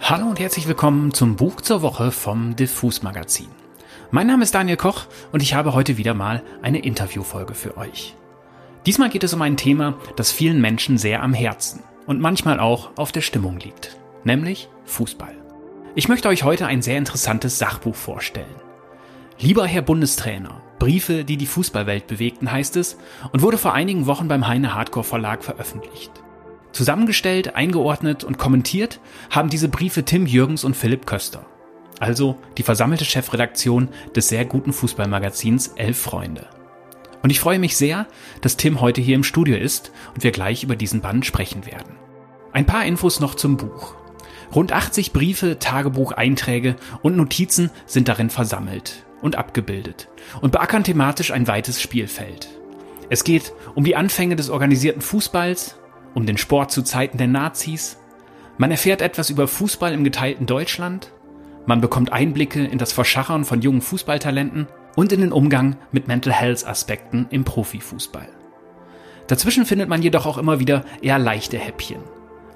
Hallo und herzlich willkommen zum Buch zur Woche vom Diffus Magazin. Mein Name ist Daniel Koch und ich habe heute wieder mal eine Interviewfolge für euch. Diesmal geht es um ein Thema, das vielen Menschen sehr am Herzen und manchmal auch auf der Stimmung liegt, nämlich Fußball. Ich möchte euch heute ein sehr interessantes Sachbuch vorstellen. Lieber Herr Bundestrainer, Briefe, die die Fußballwelt bewegten, heißt es und wurde vor einigen Wochen beim Heine Hardcore Verlag veröffentlicht. Zusammengestellt, eingeordnet und kommentiert haben diese Briefe Tim Jürgens und Philipp Köster. Also die versammelte Chefredaktion des sehr guten Fußballmagazins Elf Freunde. Und ich freue mich sehr, dass Tim heute hier im Studio ist und wir gleich über diesen Band sprechen werden. Ein paar Infos noch zum Buch. Rund 80 Briefe, Tagebucheinträge und Notizen sind darin versammelt und abgebildet und beackern thematisch ein weites Spielfeld. Es geht um die Anfänge des organisierten Fußballs, um den Sport zu Zeiten der Nazis. Man erfährt etwas über Fußball im geteilten Deutschland. Man bekommt Einblicke in das Verschachern von jungen Fußballtalenten und in den Umgang mit Mental Health Aspekten im Profifußball. Dazwischen findet man jedoch auch immer wieder eher leichte Häppchen.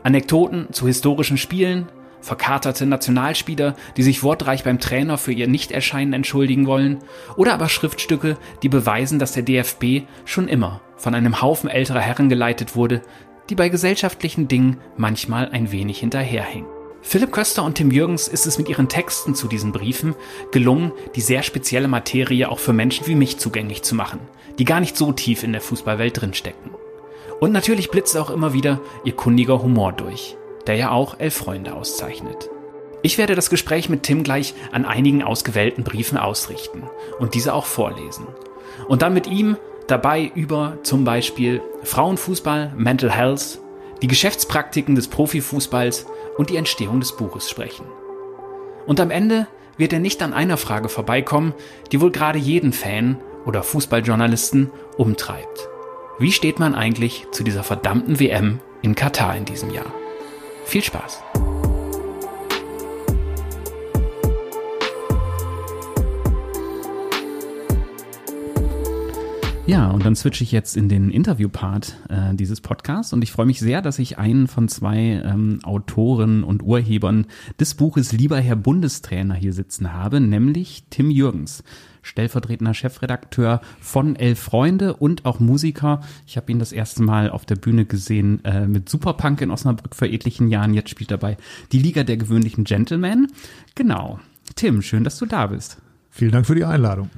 Anekdoten zu historischen Spielen, verkaterte Nationalspieler, die sich wortreich beim Trainer für ihr Nichterscheinen entschuldigen wollen, oder aber Schriftstücke, die beweisen, dass der DFB schon immer von einem Haufen älterer Herren geleitet wurde, die bei gesellschaftlichen Dingen manchmal ein wenig hinterherhängen. Philipp Köster und Tim Jürgens ist es mit ihren Texten zu diesen Briefen gelungen, die sehr spezielle Materie auch für Menschen wie mich zugänglich zu machen, die gar nicht so tief in der Fußballwelt drinstecken. Und natürlich blitzt auch immer wieder ihr kundiger Humor durch, der ja auch Elf Freunde auszeichnet. Ich werde das Gespräch mit Tim gleich an einigen ausgewählten Briefen ausrichten und diese auch vorlesen. Und dann mit ihm dabei über zum Beispiel Frauenfußball, Mental Health, die Geschäftspraktiken des Profifußballs und die Entstehung des Buches sprechen. Und am Ende wird er nicht an einer Frage vorbeikommen, die wohl gerade jeden Fan oder Fußballjournalisten umtreibt. Wie steht man eigentlich zu dieser verdammten WM in Katar in diesem Jahr? Viel Spaß! Ja, und dann switche ich jetzt in den Interviewpart äh, dieses Podcasts und ich freue mich sehr, dass ich einen von zwei ähm, Autoren und Urhebern des Buches Lieber Herr Bundestrainer hier sitzen habe, nämlich Tim Jürgens stellvertretender Chefredakteur von Elf Freunde und auch Musiker. Ich habe ihn das erste Mal auf der Bühne gesehen äh, mit Superpunk in Osnabrück vor etlichen Jahren. Jetzt spielt er bei die Liga der gewöhnlichen Gentlemen. Genau. Tim, schön, dass du da bist. Vielen Dank für die Einladung.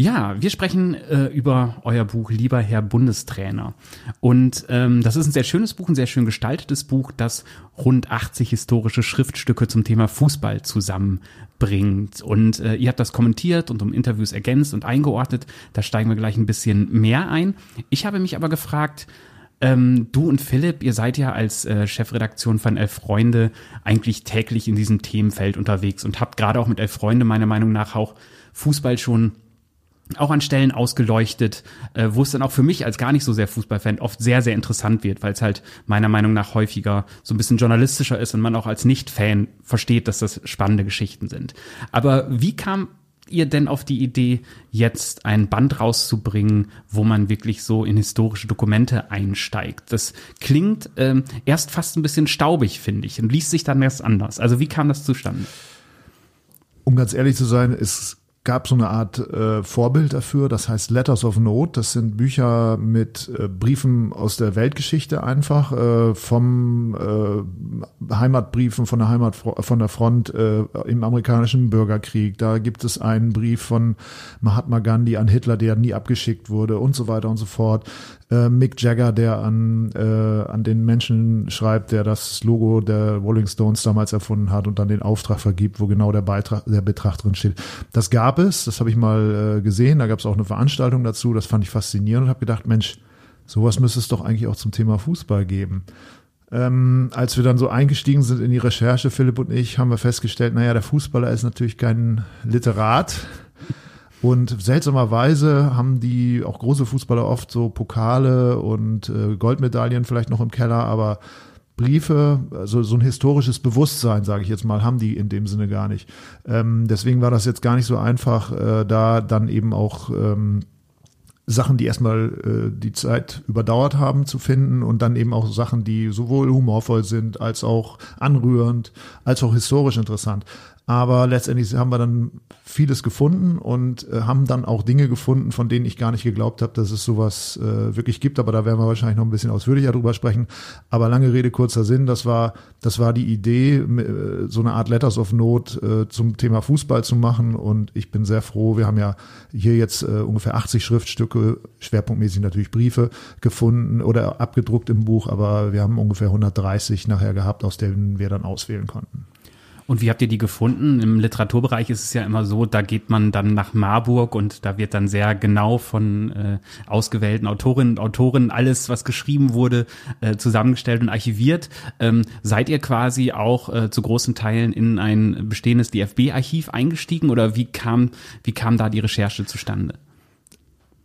Ja, wir sprechen äh, über euer Buch Lieber Herr Bundestrainer. Und ähm, das ist ein sehr schönes Buch, ein sehr schön gestaltetes Buch, das rund 80 historische Schriftstücke zum Thema Fußball zusammenbringt. Und äh, ihr habt das kommentiert und um Interviews ergänzt und eingeordnet. Da steigen wir gleich ein bisschen mehr ein. Ich habe mich aber gefragt, ähm, du und Philipp, ihr seid ja als äh, Chefredaktion von Elf Freunde eigentlich täglich in diesem Themenfeld unterwegs und habt gerade auch mit Elf Freunde meiner Meinung nach auch Fußball schon auch an Stellen ausgeleuchtet, äh, wo es dann auch für mich als gar nicht so sehr Fußballfan oft sehr, sehr interessant wird, weil es halt meiner Meinung nach häufiger so ein bisschen journalistischer ist und man auch als Nicht-Fan versteht, dass das spannende Geschichten sind. Aber wie kam ihr denn auf die Idee, jetzt ein Band rauszubringen, wo man wirklich so in historische Dokumente einsteigt? Das klingt ähm, erst fast ein bisschen staubig, finde ich, und liest sich dann erst anders. Also wie kam das zustande? Um ganz ehrlich zu sein, ist gab so eine Art äh, Vorbild dafür, das heißt Letters of Note. Das sind Bücher mit äh, Briefen aus der Weltgeschichte einfach, äh, vom äh, Heimatbriefen von der Heimat von der Front äh, im amerikanischen Bürgerkrieg. Da gibt es einen Brief von Mahatma Gandhi an Hitler, der nie abgeschickt wurde und so weiter und so fort äh, Mick Jagger, der an, äh, an den Menschen schreibt, der das Logo der Rolling Stones damals erfunden hat und dann den Auftrag vergibt, wo genau der Beitrag, der Betrag drin steht. Das gab es, das habe ich mal äh, gesehen, da gab es auch eine Veranstaltung dazu, das fand ich faszinierend und habe gedacht, Mensch, sowas müsste es doch eigentlich auch zum Thema Fußball geben. Ähm, als wir dann so eingestiegen sind in die Recherche, Philipp und ich, haben wir festgestellt, naja, der Fußballer ist natürlich kein Literat. Und seltsamerweise haben die auch große Fußballer oft so Pokale und äh, Goldmedaillen vielleicht noch im Keller, aber Briefe, also so ein historisches Bewusstsein, sage ich jetzt mal, haben die in dem Sinne gar nicht. Ähm, deswegen war das jetzt gar nicht so einfach, äh, da dann eben auch ähm, Sachen, die erstmal äh, die Zeit überdauert haben zu finden und dann eben auch Sachen, die sowohl humorvoll sind als auch anrührend, als auch historisch interessant. Aber letztendlich haben wir dann vieles gefunden und äh, haben dann auch Dinge gefunden, von denen ich gar nicht geglaubt habe, dass es sowas äh, wirklich gibt. Aber da werden wir wahrscheinlich noch ein bisschen ausführlicher drüber sprechen. Aber lange Rede, kurzer Sinn, das war, das war die Idee, äh, so eine Art Letters of Note äh, zum Thema Fußball zu machen. Und ich bin sehr froh. Wir haben ja hier jetzt äh, ungefähr 80 Schriftstücke, schwerpunktmäßig natürlich Briefe gefunden oder abgedruckt im Buch, aber wir haben ungefähr 130 nachher gehabt, aus denen wir dann auswählen konnten. Und wie habt ihr die gefunden? Im Literaturbereich ist es ja immer so, da geht man dann nach Marburg und da wird dann sehr genau von äh, ausgewählten Autorinnen und Autoren alles, was geschrieben wurde, äh, zusammengestellt und archiviert. Ähm, seid ihr quasi auch äh, zu großen Teilen in ein bestehendes DFB-Archiv eingestiegen oder wie kam, wie kam da die Recherche zustande?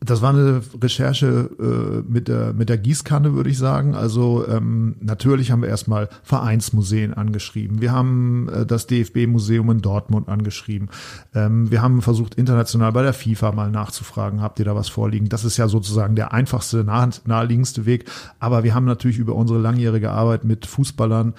Das war eine Recherche äh, mit, der, mit der Gießkanne, würde ich sagen. Also ähm, natürlich haben wir erstmal Vereinsmuseen angeschrieben. Wir haben äh, das DFB-Museum in Dortmund angeschrieben. Ähm, wir haben versucht, international bei der FIFA mal nachzufragen, habt ihr da was vorliegen? Das ist ja sozusagen der einfachste, nah, naheliegendste Weg. Aber wir haben natürlich über unsere langjährige Arbeit mit Fußballern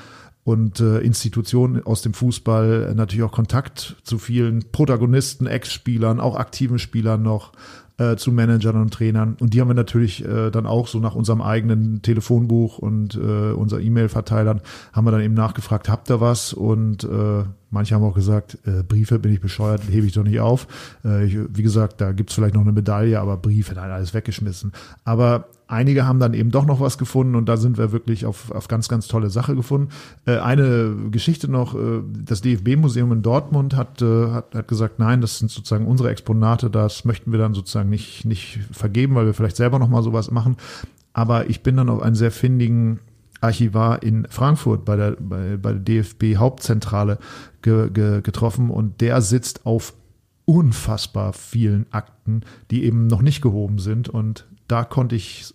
und äh, Institutionen aus dem Fußball natürlich auch Kontakt zu vielen Protagonisten, Ex-Spielern, auch aktiven Spielern noch äh, zu Managern und Trainern. Und die haben wir natürlich äh, dann auch so nach unserem eigenen Telefonbuch und äh, unser E-Mail-Verteilern haben wir dann eben nachgefragt, habt ihr was? Und äh, manche haben auch gesagt, äh, Briefe bin ich bescheuert, hebe ich doch nicht auf. Äh, ich, wie gesagt, da gibt's vielleicht noch eine Medaille, aber Briefe, nein, alles weggeschmissen. Aber einige haben dann eben doch noch was gefunden und da sind wir wirklich auf, auf ganz, ganz tolle Sache gefunden. Äh, eine Geschichte noch, äh, das DFB-Museum in Dortmund hat, äh, hat, hat gesagt, nein, das sind sozusagen unsere Exponate, das möchten wir dann sozusagen nicht, nicht vergeben, weil wir vielleicht selber noch mal sowas machen. Aber ich bin dann auf einen sehr findigen Archivar in Frankfurt bei der, bei, bei der DFB Hauptzentrale ge, ge, getroffen und der sitzt auf unfassbar vielen Akten, die eben noch nicht gehoben sind und da konnte ich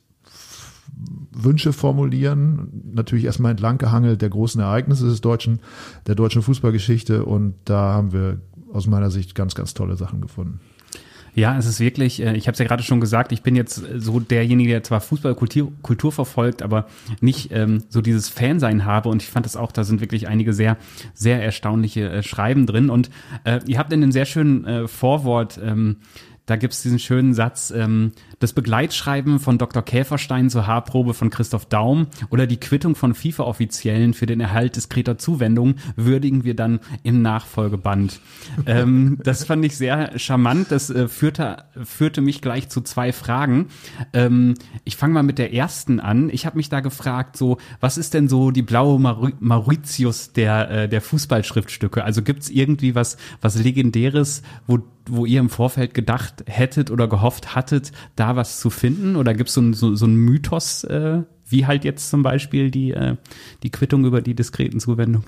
Wünsche formulieren, natürlich erstmal entlang gehangelt der großen Ereignisse des deutschen, der deutschen Fußballgeschichte. Und da haben wir aus meiner Sicht ganz, ganz tolle Sachen gefunden. Ja, es ist wirklich, äh, ich habe es ja gerade schon gesagt, ich bin jetzt so derjenige, der zwar Fußballkultur Kultur verfolgt, aber nicht ähm, so dieses Fansein habe. Und ich fand es auch, da sind wirklich einige sehr, sehr erstaunliche äh, Schreiben drin. Und äh, ihr habt in einem sehr schönen äh, Vorwort ähm, da gibt's diesen schönen Satz, ähm, das Begleitschreiben von Dr. Käferstein zur Haarprobe von Christoph Daum oder die Quittung von FIFA-Offiziellen für den Erhalt diskreter Zuwendung würdigen wir dann im Nachfolgeband. ähm, das fand ich sehr charmant. Das äh, führte, führte mich gleich zu zwei Fragen. Ähm, ich fange mal mit der ersten an. Ich habe mich da gefragt, so, was ist denn so die blaue Mauritius der, äh, der Fußballschriftstücke? Also gibt's irgendwie was, was Legendäres, wo wo ihr im Vorfeld gedacht hättet oder gehofft hattet, da was zu finden? Oder gibt so es so, so einen Mythos, äh, wie halt jetzt zum Beispiel die, äh, die Quittung über die diskreten Zuwendung?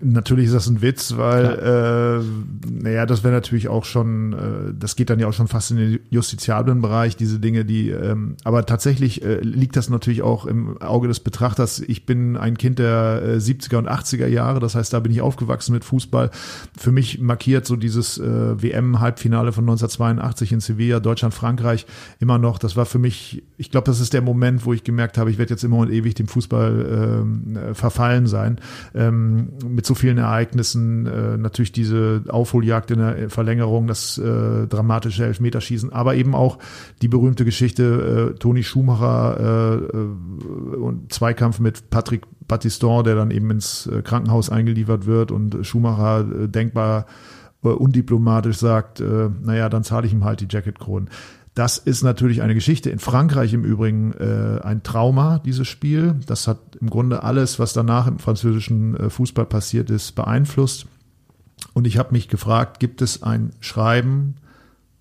Natürlich ist das ein Witz, weil äh, naja, das wäre natürlich auch schon, äh, das geht dann ja auch schon fast in den justiziablen Bereich, diese Dinge, die, ähm, aber tatsächlich äh, liegt das natürlich auch im Auge des Betrachters. Ich bin ein Kind der äh, 70er und 80er Jahre, das heißt, da bin ich aufgewachsen mit Fußball. Für mich markiert so dieses äh, WM-Halbfinale von 1982 in Sevilla, Deutschland-Frankreich immer noch. Das war für mich, ich glaube, das ist der Moment, wo ich gemerkt habe, ich werde jetzt immer und ewig dem Fußball äh, verfallen sein. Ähm, mit so vielen Ereignissen, äh, natürlich diese Aufholjagd in der Verlängerung, das äh, dramatische Elfmeterschießen, aber eben auch die berühmte Geschichte äh, Toni Schumacher äh, äh, und Zweikampf mit Patrick Battiston, der dann eben ins äh, Krankenhaus eingeliefert wird und Schumacher äh, denkbar undiplomatisch sagt, äh, naja, dann zahle ich ihm halt die Jacketkronen. Das ist natürlich eine Geschichte. In Frankreich im Übrigen äh, ein Trauma, dieses Spiel. Das hat im Grunde alles, was danach im französischen äh, Fußball passiert ist, beeinflusst. Und ich habe mich gefragt, gibt es ein Schreiben,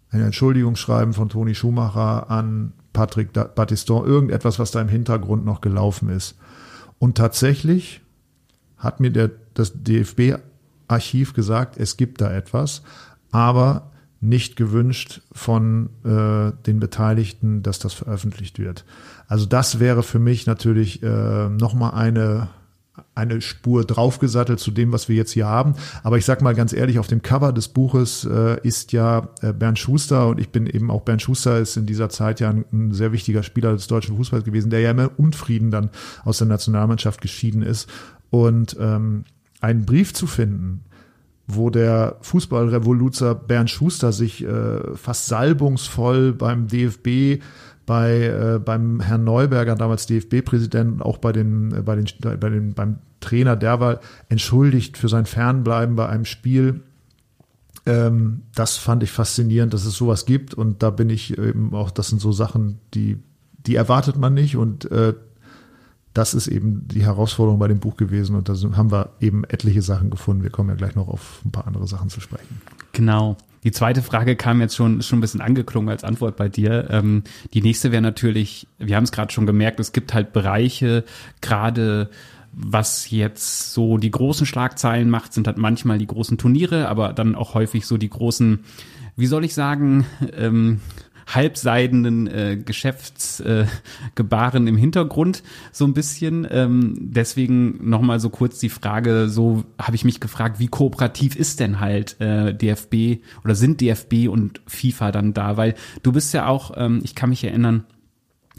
ein Entschuldigungsschreiben von Toni Schumacher an Patrick Battiston, irgendetwas, was da im Hintergrund noch gelaufen ist. Und tatsächlich hat mir der, das DFB-Archiv gesagt, es gibt da etwas, aber nicht gewünscht von äh, den Beteiligten, dass das veröffentlicht wird. Also das wäre für mich natürlich äh, nochmal eine, eine Spur draufgesattelt zu dem, was wir jetzt hier haben. Aber ich sag mal ganz ehrlich, auf dem Cover des Buches äh, ist ja äh, Bernd Schuster und ich bin eben auch Bernd Schuster ist in dieser Zeit ja ein, ein, sehr wichtiger Spieler des deutschen Fußballs gewesen, der ja immer Unfrieden dann aus der Nationalmannschaft geschieden ist. Und ähm, einen Brief zu finden, wo der Fußballrevoluzer Bernd Schuster sich äh, fast salbungsvoll beim DFB bei äh, beim Herrn Neuberger, damals DFB-Präsident, auch bei den, äh, bei den, bei den, beim Trainer Derwal entschuldigt für sein Fernbleiben bei einem Spiel. Ähm, das fand ich faszinierend, dass es sowas gibt und da bin ich eben auch, das sind so Sachen, die, die erwartet man nicht und äh, das ist eben die Herausforderung bei dem Buch gewesen und da haben wir eben etliche Sachen gefunden. Wir kommen ja gleich noch auf ein paar andere Sachen zu sprechen. Genau. Die zweite Frage kam jetzt schon, schon ein bisschen angeklungen als Antwort bei dir. Ähm, die nächste wäre natürlich, wir haben es gerade schon gemerkt, es gibt halt Bereiche, gerade was jetzt so die großen Schlagzeilen macht, sind halt manchmal die großen Turniere, aber dann auch häufig so die großen, wie soll ich sagen, ähm, halbseidenen äh, Geschäftsgebaren äh, im Hintergrund so ein bisschen. Ähm, deswegen nochmal so kurz die Frage, so habe ich mich gefragt, wie kooperativ ist denn halt äh, DFB oder sind DFB und FIFA dann da? Weil du bist ja auch, ähm, ich kann mich erinnern,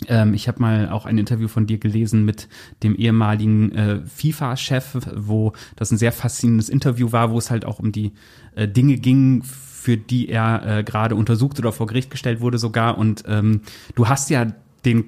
ähm, ich habe mal auch ein Interview von dir gelesen mit dem ehemaligen äh, FIFA-Chef, wo das ein sehr faszinierendes Interview war, wo es halt auch um die äh, Dinge ging, für die er äh, gerade untersucht oder vor Gericht gestellt wurde sogar. Und ähm, du hast ja den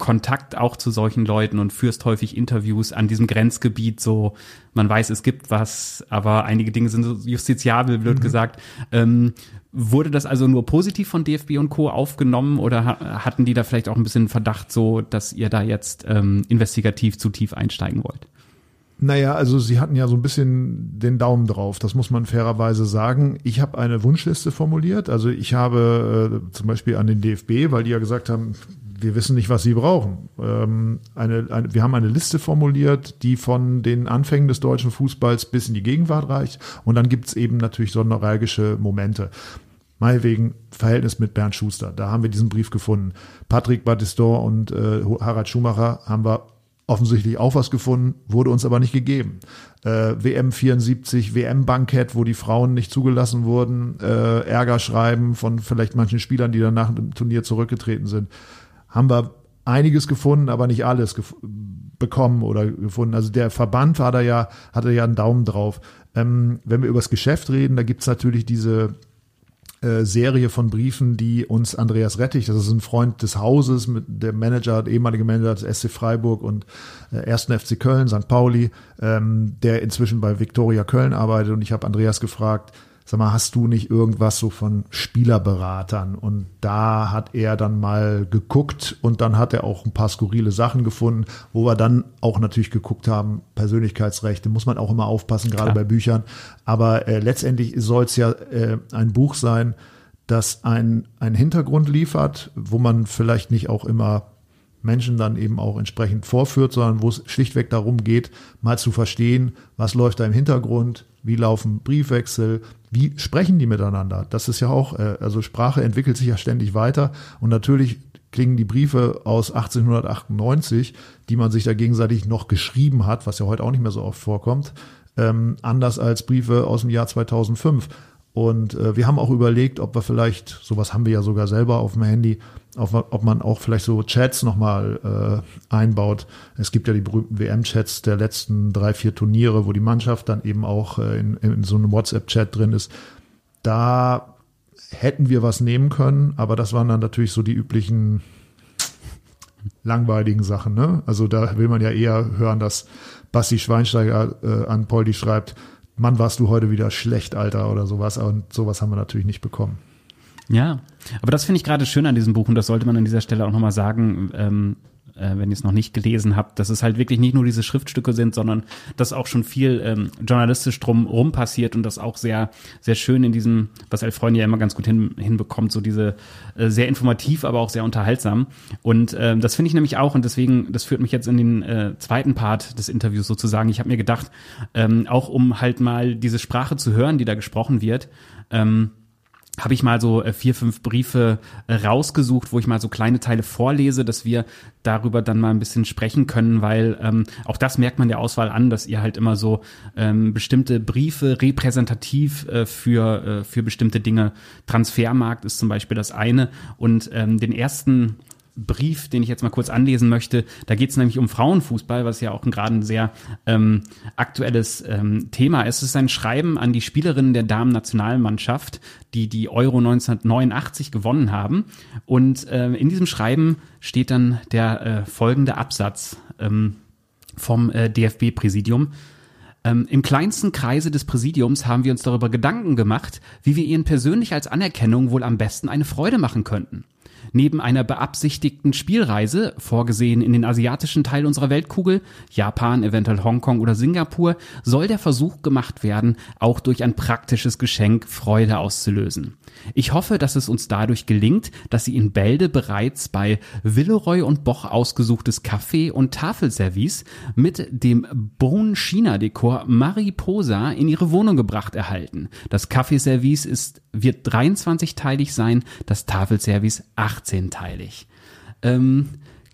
Kontakt auch zu solchen Leuten und führst häufig Interviews an diesem Grenzgebiet, so man weiß, es gibt was, aber einige Dinge sind so justiziabel, wird mhm. gesagt. Ähm, wurde das also nur positiv von DFB und Co. aufgenommen oder ha hatten die da vielleicht auch ein bisschen Verdacht, so dass ihr da jetzt ähm, investigativ zu tief einsteigen wollt? Naja, also sie hatten ja so ein bisschen den Daumen drauf, das muss man fairerweise sagen. Ich habe eine Wunschliste formuliert. Also ich habe äh, zum Beispiel an den DFB, weil die ja gesagt haben, wir wissen nicht, was sie brauchen. Ähm, eine, eine, wir haben eine Liste formuliert, die von den Anfängen des deutschen Fußballs bis in die Gegenwart reicht. Und dann gibt's eben natürlich so Momente. Meinetwegen Verhältnis mit Bernd Schuster. Da haben wir diesen Brief gefunden. Patrick Battiston und äh, Harald Schumacher haben wir offensichtlich auch was gefunden, wurde uns aber nicht gegeben. Äh, WM 74, WM-Bankett, wo die Frauen nicht zugelassen wurden, äh, Ärgerschreiben von vielleicht manchen Spielern, die dann nach dem Turnier zurückgetreten sind, haben wir einiges gefunden, aber nicht alles bekommen oder gefunden. Also der Verband war da ja, hatte ja einen Daumen drauf. Ähm, wenn wir über das Geschäft reden, da gibt's natürlich diese äh, Serie von Briefen, die uns Andreas Rettich, das ist ein Freund des Hauses, mit der Manager, der ehemalige Manager des SC Freiburg und äh, 1. FC Köln, St. Pauli, ähm, der inzwischen bei Viktoria Köln arbeitet. Und ich habe Andreas gefragt, sag mal, hast du nicht irgendwas so von Spielerberatern? Und da hat er dann mal geguckt und dann hat er auch ein paar skurrile Sachen gefunden, wo wir dann auch natürlich geguckt haben, Persönlichkeitsrechte muss man auch immer aufpassen, gerade Klar. bei Büchern. Aber äh, letztendlich soll es ja äh, ein Buch sein, das ein, ein Hintergrund liefert, wo man vielleicht nicht auch immer Menschen dann eben auch entsprechend vorführt, sondern wo es schlichtweg darum geht, mal zu verstehen, was läuft da im Hintergrund, wie laufen Briefwechsel, wie sprechen die miteinander? Das ist ja auch, äh, also Sprache entwickelt sich ja ständig weiter und natürlich klingen die Briefe aus 1898, die man sich da gegenseitig noch geschrieben hat, was ja heute auch nicht mehr so oft vorkommt, ähm, anders als Briefe aus dem Jahr 2005. Und äh, wir haben auch überlegt, ob wir vielleicht, sowas haben wir ja sogar selber auf dem Handy, auf, ob man auch vielleicht so Chats nochmal äh, einbaut. Es gibt ja die berühmten WM-Chats der letzten drei, vier Turniere, wo die Mannschaft dann eben auch äh, in, in so einem WhatsApp-Chat drin ist. Da hätten wir was nehmen können, aber das waren dann natürlich so die üblichen langweiligen Sachen. Ne? Also da will man ja eher hören, dass Basti Schweinsteiger äh, an Poldi schreibt, Mann, warst du heute wieder schlecht, Alter, oder sowas. Und sowas haben wir natürlich nicht bekommen. Ja, aber das finde ich gerade schön an diesem Buch und das sollte man an dieser Stelle auch nochmal sagen, ähm, äh, wenn ihr es noch nicht gelesen habt, dass es halt wirklich nicht nur diese Schriftstücke sind, sondern dass auch schon viel ähm, journalistisch drumherum passiert und das auch sehr, sehr schön in diesem, was Elfreund ja immer ganz gut hin, hinbekommt, so diese äh, sehr informativ, aber auch sehr unterhaltsam. Und äh, das finde ich nämlich auch und deswegen, das führt mich jetzt in den äh, zweiten Part des Interviews sozusagen. Ich habe mir gedacht, ähm, auch um halt mal diese Sprache zu hören, die da gesprochen wird, ähm, habe ich mal so äh, vier, fünf Briefe äh, rausgesucht, wo ich mal so kleine Teile vorlese, dass wir darüber dann mal ein bisschen sprechen können, weil ähm, auch das merkt man der Auswahl an, dass ihr halt immer so ähm, bestimmte Briefe repräsentativ äh, für, äh, für bestimmte Dinge, Transfermarkt ist zum Beispiel das eine. Und ähm, den ersten Brief, den ich jetzt mal kurz anlesen möchte. Da geht es nämlich um Frauenfußball, was ja auch gerade ein sehr ähm, aktuelles ähm, Thema ist. Es ist ein Schreiben an die Spielerinnen der Damen-Nationalmannschaft, die die Euro 1989 gewonnen haben. Und äh, in diesem Schreiben steht dann der äh, folgende Absatz ähm, vom äh, DFB-Präsidium. Ähm, Im kleinsten Kreise des Präsidiums haben wir uns darüber Gedanken gemacht, wie wir ihnen persönlich als Anerkennung wohl am besten eine Freude machen könnten. Neben einer beabsichtigten Spielreise, vorgesehen in den asiatischen Teil unserer Weltkugel, Japan, eventuell Hongkong oder Singapur, soll der Versuch gemacht werden, auch durch ein praktisches Geschenk Freude auszulösen. Ich hoffe, dass es uns dadurch gelingt, dass Sie in Bälde bereits bei Villeroy und Boch ausgesuchtes Kaffee- und Tafelservice mit dem Bone-China-Dekor Mariposa in Ihre Wohnung gebracht erhalten. Das Kaffeeservice ist, wird 23-teilig sein, das Tafelservice 18-teilig. Ähm,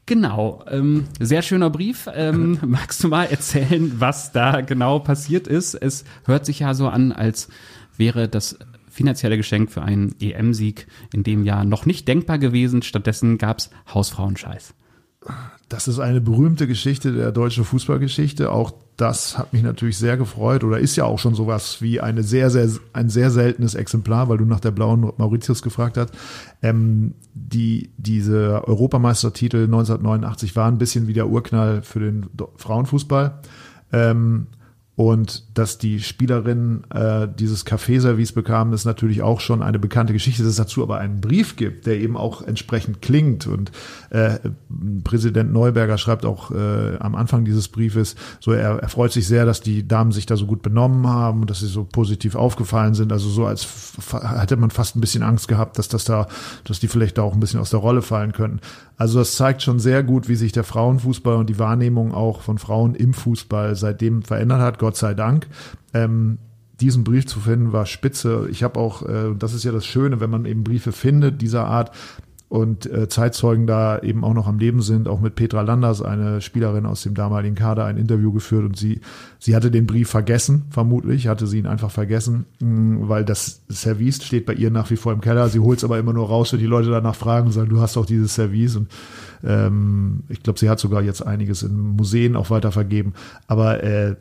Genau, ähm, sehr schöner Brief. Ähm, magst du mal erzählen, was da genau passiert ist? Es hört sich ja so an, als wäre das finanzielle Geschenk für einen EM-Sieg in dem Jahr noch nicht denkbar gewesen. Stattdessen gab's Hausfrauenscheiß. Das ist eine berühmte Geschichte der deutschen Fußballgeschichte. Auch das hat mich natürlich sehr gefreut oder ist ja auch schon sowas wie eine sehr, sehr, ein sehr seltenes Exemplar, weil du nach der blauen Mauritius gefragt hast. Ähm, die, diese Europameistertitel 1989 war ein bisschen wie der Urknall für den Frauenfußball. Ähm, und dass die Spielerinnen äh, dieses Kaffeeservice bekamen, ist natürlich auch schon eine bekannte Geschichte. Dass es dazu aber einen Brief gibt, der eben auch entsprechend klingt. Und äh, Präsident Neuberger schreibt auch äh, am Anfang dieses Briefes, so er, er freut sich sehr, dass die Damen sich da so gut benommen haben und dass sie so positiv aufgefallen sind. Also so als hätte man fast ein bisschen Angst gehabt, dass das da, dass die vielleicht da auch ein bisschen aus der Rolle fallen könnten. Also das zeigt schon sehr gut, wie sich der Frauenfußball und die Wahrnehmung auch von Frauen im Fußball seitdem verändert hat. Gott sei Dank. Ähm, diesen Brief zu finden war spitze. Ich habe auch, äh, das ist ja das Schöne, wenn man eben Briefe findet dieser Art, und äh, Zeitzeugen da eben auch noch am Leben sind, auch mit Petra Landers, eine Spielerin aus dem damaligen Kader, ein Interview geführt und sie, sie hatte den Brief vergessen, vermutlich, hatte sie ihn einfach vergessen, mh, mm, weil das Service steht bei ihr nach wie vor im Keller. Sie holt es aber immer nur raus, wenn die Leute danach fragen und sagen, du hast doch dieses Service und ähm, ich glaube, sie hat sogar jetzt einiges in Museen auch weiter vergeben. Aber äh,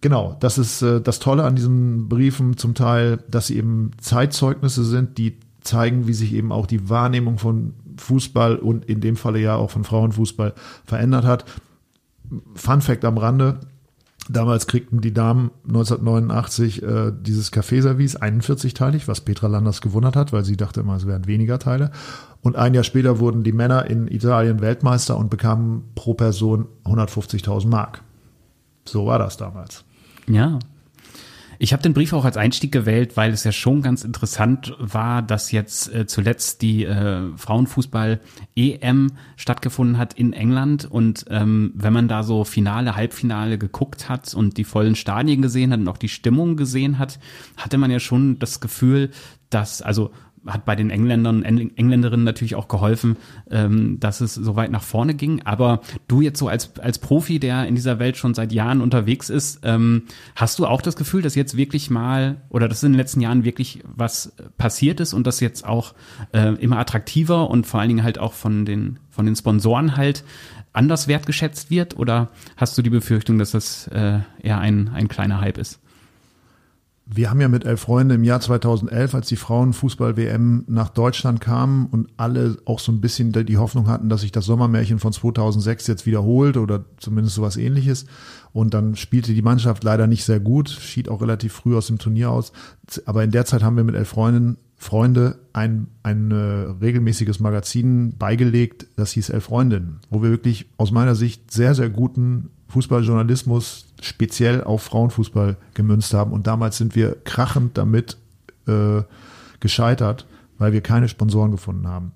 Genau, das ist äh, das Tolle an diesen Briefen zum Teil, dass sie eben Zeitzeugnisse sind, die zeigen, wie sich eben auch die Wahrnehmung von Fußball und in dem Falle ja auch von Frauenfußball verändert hat. Fun Fact am Rande. Damals kriegten die Damen 1989 äh, dieses Kaffeeservice 41-teilig, was Petra Landers gewundert hat, weil sie dachte immer, es wären weniger Teile. Und ein Jahr später wurden die Männer in Italien Weltmeister und bekamen pro Person 150.000 Mark. So war das damals. Ja, ich habe den Brief auch als Einstieg gewählt, weil es ja schon ganz interessant war, dass jetzt äh, zuletzt die äh, Frauenfußball-EM stattgefunden hat in England. Und ähm, wenn man da so Finale, Halbfinale geguckt hat und die vollen Stadien gesehen hat und auch die Stimmung gesehen hat, hatte man ja schon das Gefühl, dass, also hat bei den Engländern und Engländerinnen natürlich auch geholfen, ähm, dass es so weit nach vorne ging. Aber du jetzt so als, als Profi, der in dieser Welt schon seit Jahren unterwegs ist, ähm, hast du auch das Gefühl, dass jetzt wirklich mal oder dass in den letzten Jahren wirklich was passiert ist und das jetzt auch äh, immer attraktiver und vor allen Dingen halt auch von den, von den Sponsoren halt anders wertgeschätzt wird? Oder hast du die Befürchtung, dass das äh, eher ein, ein kleiner Hype ist? Wir haben ja mit elf Freunden im Jahr 2011, als die Frauenfußball-WM nach Deutschland kamen und alle auch so ein bisschen die Hoffnung hatten, dass sich das Sommermärchen von 2006 jetzt wiederholt oder zumindest sowas ähnliches. Und dann spielte die Mannschaft leider nicht sehr gut, schied auch relativ früh aus dem Turnier aus. Aber in der Zeit haben wir mit elf Freunden, Freunde ein, ein äh, regelmäßiges Magazin beigelegt, das hieß Elf Freundinnen, wo wir wirklich aus meiner Sicht sehr, sehr guten Fußballjournalismus speziell auf Frauenfußball gemünzt haben. Und damals sind wir krachend damit äh, gescheitert, weil wir keine Sponsoren gefunden haben.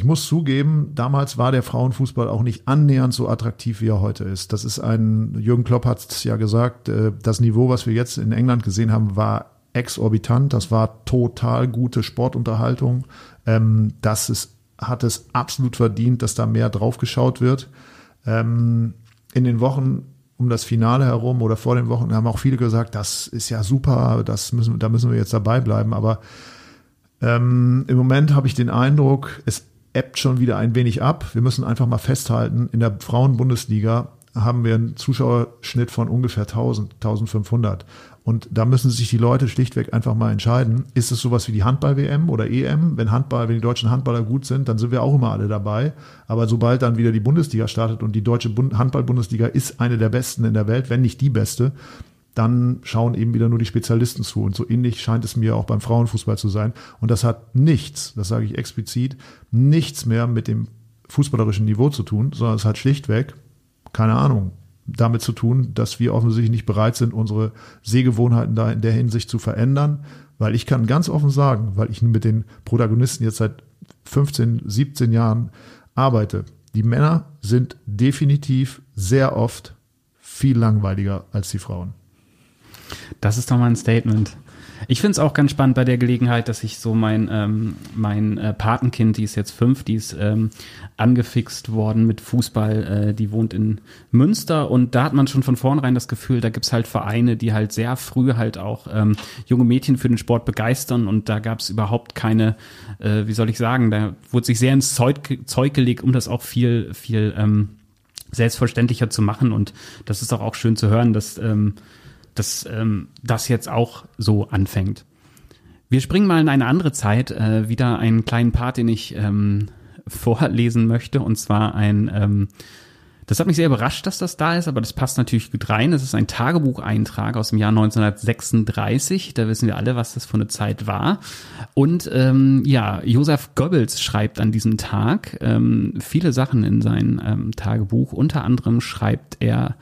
Ich muss zugeben, damals war der Frauenfußball auch nicht annähernd so attraktiv, wie er heute ist. Das ist ein, Jürgen Klopp hat es ja gesagt, äh, das Niveau, was wir jetzt in England gesehen haben, war exorbitant, das war total gute Sportunterhaltung. Ähm, das ist, hat es absolut verdient, dass da mehr draufgeschaut wird. Ähm, in den Wochen um das Finale herum oder vor den Wochen haben auch viele gesagt, das ist ja super, das müssen, da müssen wir jetzt dabei bleiben. Aber ähm, im Moment habe ich den Eindruck, es ebbt schon wieder ein wenig ab. Wir müssen einfach mal festhalten, in der Frauenbundesliga haben wir einen Zuschauerschnitt von ungefähr 1000, 1500. Und da müssen sich die Leute schlichtweg einfach mal entscheiden, ist es sowas wie die Handball-WM oder EM? Wenn Handball, wenn die deutschen Handballer gut sind, dann sind wir auch immer alle dabei. Aber sobald dann wieder die Bundesliga startet und die deutsche Handball-Bundesliga ist eine der besten in der Welt, wenn nicht die beste, dann schauen eben wieder nur die Spezialisten zu. Und so ähnlich scheint es mir auch beim Frauenfußball zu sein. Und das hat nichts, das sage ich explizit, nichts mehr mit dem fußballerischen Niveau zu tun, sondern es hat schlichtweg, keine Ahnung, damit zu tun, dass wir offensichtlich nicht bereit sind, unsere Sehgewohnheiten da in der Hinsicht zu verändern. Weil ich kann ganz offen sagen, weil ich mit den Protagonisten jetzt seit 15, 17 Jahren arbeite, die Männer sind definitiv sehr oft viel langweiliger als die Frauen. Das ist doch mal ein Statement. Ich finde es auch ganz spannend bei der Gelegenheit, dass ich so mein, ähm, mein äh, Patenkind, die ist jetzt fünf, die ist ähm, angefixt worden mit Fußball, äh, die wohnt in Münster und da hat man schon von vornherein das Gefühl, da gibt's halt Vereine, die halt sehr früh halt auch ähm, junge Mädchen für den Sport begeistern und da gab's überhaupt keine, äh, wie soll ich sagen, da wurde sich sehr ins Zeug, Zeug gelegt, um das auch viel, viel ähm, selbstverständlicher zu machen und das ist auch, auch schön zu hören, dass ähm, dass ähm, das jetzt auch so anfängt. Wir springen mal in eine andere Zeit, äh, wieder einen kleinen Part, den ich ähm, vorlesen möchte, und zwar ein, ähm, das hat mich sehr überrascht, dass das da ist, aber das passt natürlich gut rein. Es ist ein Tagebucheintrag aus dem Jahr 1936. Da wissen wir alle, was das für eine Zeit war. Und ähm, ja, Josef Goebbels schreibt an diesem Tag ähm, viele Sachen in sein ähm, Tagebuch. Unter anderem schreibt er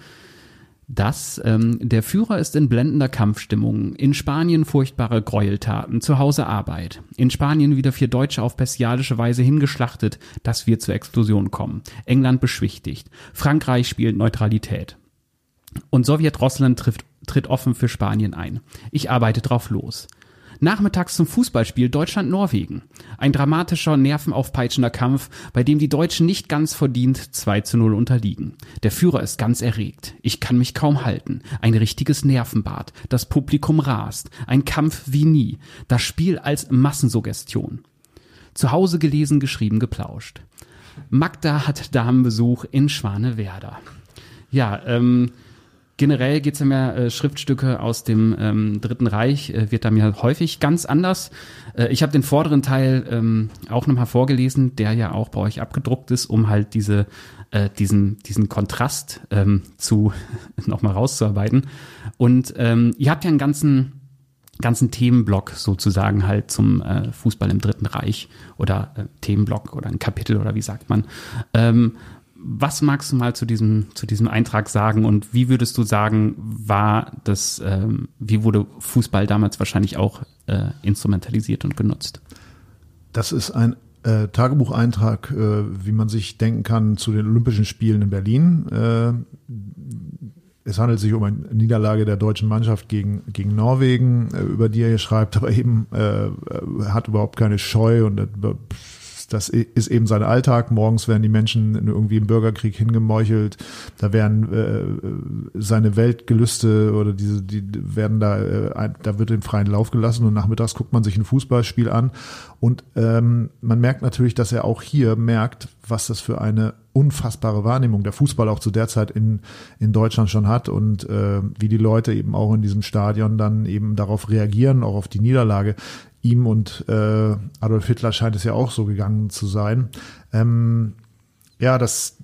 dass ähm, der Führer ist in blendender Kampfstimmung, in Spanien furchtbare Gräueltaten, zu Hause Arbeit, in Spanien wieder vier Deutsche auf bestialische Weise hingeschlachtet, dass wir zur Explosion kommen, England beschwichtigt, Frankreich spielt Neutralität. Und Sowjet-Russland tritt offen für Spanien ein. Ich arbeite drauf los. Nachmittags zum Fußballspiel Deutschland-Norwegen. Ein dramatischer, nervenaufpeitschender Kampf, bei dem die Deutschen nicht ganz verdient 2 zu 0 unterliegen. Der Führer ist ganz erregt. Ich kann mich kaum halten. Ein richtiges Nervenbad. Das Publikum rast. Ein Kampf wie nie. Das Spiel als Massensuggestion. Zu Hause gelesen, geschrieben, geplauscht. Magda hat Damenbesuch in Schwanewerder. Ja, ähm, generell geht es ja mehr äh, Schriftstücke aus dem ähm, Dritten Reich, äh, wird da mir häufig ganz anders. Äh, ich habe den vorderen Teil ähm, auch nochmal vorgelesen, der ja auch bei euch abgedruckt ist, um halt diese, äh, diesen, diesen Kontrast ähm, zu nochmal rauszuarbeiten. Und ähm, ihr habt ja einen ganzen ganzen Themenblock sozusagen halt zum äh, Fußball im Dritten Reich oder äh, Themenblock oder ein Kapitel oder wie sagt man. Ähm, was magst du mal zu diesem, zu diesem Eintrag sagen und wie würdest du sagen, war das, ähm, wie wurde Fußball damals wahrscheinlich auch äh, instrumentalisiert und genutzt? Das ist ein äh, Tagebucheintrag, äh, wie man sich denken kann, zu den Olympischen Spielen in Berlin. Äh, es handelt sich um eine Niederlage der deutschen Mannschaft gegen, gegen Norwegen, äh, über die er hier schreibt, aber eben äh, hat überhaupt keine Scheu und das ist eben sein Alltag. Morgens werden die Menschen irgendwie im Bürgerkrieg hingemeuchelt. Da werden äh, seine Weltgelüste oder diese, die werden da, äh, da wird den freien Lauf gelassen und nachmittags guckt man sich ein Fußballspiel an. Und ähm, man merkt natürlich, dass er auch hier merkt, was das für eine unfassbare Wahrnehmung der Fußball auch zu der Zeit in, in Deutschland schon hat und äh, wie die Leute eben auch in diesem Stadion dann eben darauf reagieren, auch auf die Niederlage ihm und äh, Adolf Hitler scheint es ja auch so gegangen zu sein. Ähm, ja, das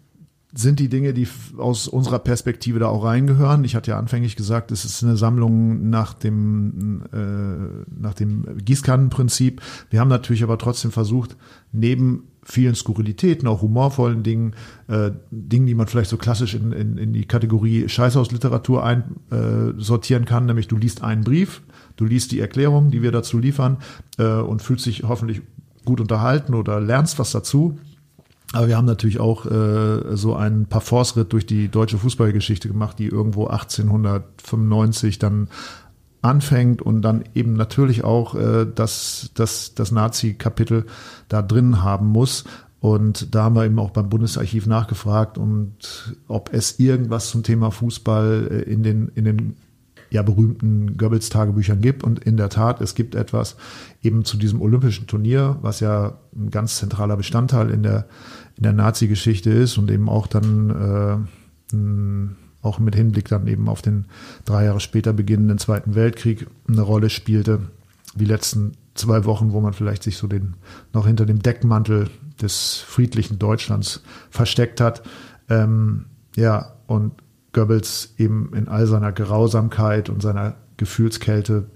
sind die Dinge, die aus unserer Perspektive da auch reingehören. Ich hatte ja anfänglich gesagt, es ist eine Sammlung nach dem, äh, nach dem Gießkannenprinzip. Wir haben natürlich aber trotzdem versucht, neben vielen Skurrilitäten, auch humorvollen Dingen, äh, Dingen, die man vielleicht so klassisch in, in, in die Kategorie Scheißhausliteratur einsortieren äh, kann, nämlich du liest einen Brief, Du liest die Erklärung, die wir dazu liefern äh, und fühlst dich hoffentlich gut unterhalten oder lernst was dazu. Aber wir haben natürlich auch äh, so einen Parforce-Ritt durch die deutsche Fußballgeschichte gemacht, die irgendwo 1895 dann anfängt und dann eben natürlich auch äh, das, das, das Nazi-Kapitel da drin haben muss. Und da haben wir eben auch beim Bundesarchiv nachgefragt und ob es irgendwas zum Thema Fußball äh, in den, in den ja berühmten Goebbels-Tagebüchern gibt. Und in der Tat, es gibt etwas eben zu diesem olympischen Turnier, was ja ein ganz zentraler Bestandteil in der, in der Nazi-Geschichte ist und eben auch dann äh, auch mit Hinblick dann eben auf den drei Jahre später beginnenden Zweiten Weltkrieg eine Rolle spielte. Die letzten zwei Wochen, wo man vielleicht sich so den noch hinter dem Deckmantel des friedlichen Deutschlands versteckt hat. Ähm, ja, und Goebbels eben in all seiner Grausamkeit und seiner Gefühlskälte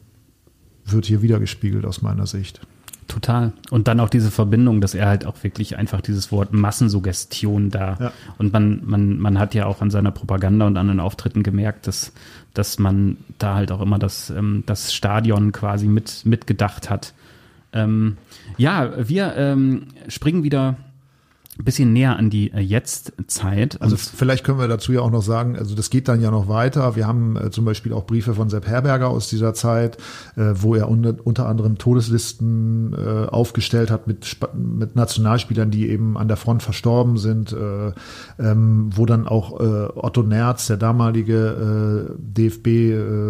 wird hier wiedergespiegelt aus meiner Sicht. Total. Und dann auch diese Verbindung, dass er halt auch wirklich einfach dieses Wort Massensuggestion da. Ja. Und man, man, man hat ja auch an seiner Propaganda und an den Auftritten gemerkt, dass, dass man da halt auch immer das, ähm, das Stadion quasi mit, mitgedacht hat. Ähm, ja, wir ähm, springen wieder bisschen näher an die äh, Jetztzeit. Also vielleicht können wir dazu ja auch noch sagen, also das geht dann ja noch weiter. Wir haben äh, zum Beispiel auch Briefe von Sepp Herberger aus dieser Zeit, äh, wo er unter, unter anderem Todeslisten äh, aufgestellt hat mit, mit Nationalspielern, die eben an der Front verstorben sind, äh, ähm, wo dann auch äh, Otto Nerz, der damalige DFB-Trainer,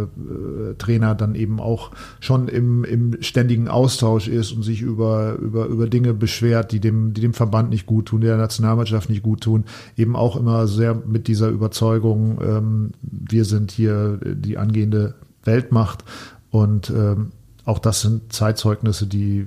dann eben auch schon im, im ständigen Austausch ist und sich über, über, über Dinge beschwert, die dem, die dem Verband nicht gut tun tun, der Nationalmannschaft nicht gut tun, eben auch immer sehr mit dieser Überzeugung, ähm, wir sind hier die angehende Weltmacht und ähm, auch das sind Zeitzeugnisse, die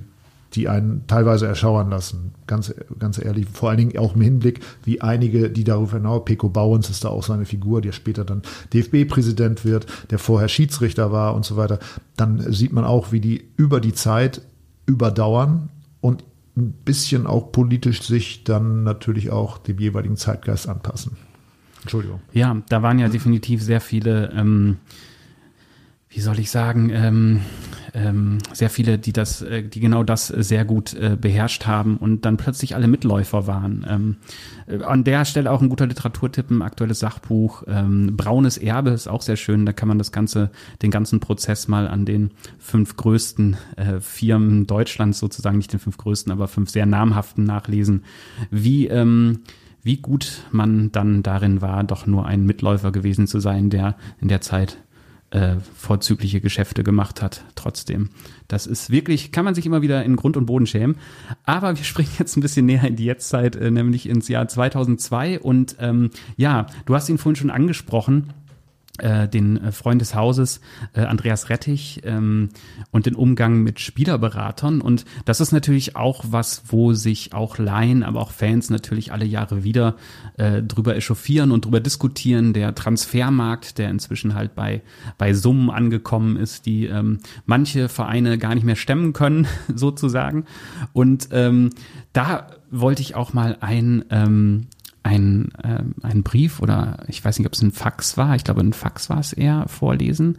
die einen teilweise erschauern lassen, ganz, ganz ehrlich. Vor allen Dingen auch im Hinblick, wie einige, die darüber hinaus, Peko Bauens ist da auch seine Figur, der später dann DFB-Präsident wird, der vorher Schiedsrichter war und so weiter. Dann sieht man auch, wie die über die Zeit überdauern ein bisschen auch politisch sich dann natürlich auch dem jeweiligen Zeitgeist anpassen. Entschuldigung. Ja, da waren ja definitiv sehr viele ähm, wie soll ich sagen, ähm, ähm, sehr viele, die das, äh, die genau das sehr gut äh, beherrscht haben und dann plötzlich alle Mitläufer waren. Ähm, äh, an der Stelle auch ein guter Literaturtipp, ein aktuelles Sachbuch. Ähm, Braunes Erbe ist auch sehr schön. Da kann man das ganze, den ganzen Prozess mal an den fünf größten äh, Firmen Deutschlands sozusagen, nicht den fünf größten, aber fünf sehr namhaften nachlesen, wie ähm, wie gut man dann darin war, doch nur ein Mitläufer gewesen zu sein, der in der Zeit äh, vorzügliche Geschäfte gemacht hat. Trotzdem, das ist wirklich, kann man sich immer wieder in Grund und Boden schämen. Aber wir springen jetzt ein bisschen näher in die Jetztzeit, äh, nämlich ins Jahr 2002. Und ähm, ja, du hast ihn vorhin schon angesprochen den äh, Freund des Hauses äh, Andreas Rettich ähm, und den Umgang mit Spielerberatern und das ist natürlich auch was, wo sich auch Laien, aber auch Fans natürlich alle Jahre wieder äh, drüber echauffieren und drüber diskutieren. Der Transfermarkt, der inzwischen halt bei bei Summen angekommen ist, die ähm, manche Vereine gar nicht mehr stemmen können, sozusagen. Und ähm, da wollte ich auch mal ein ähm, ein, äh, ein Brief oder ich weiß nicht, ob es ein Fax war, ich glaube ein Fax war es eher, vorlesen.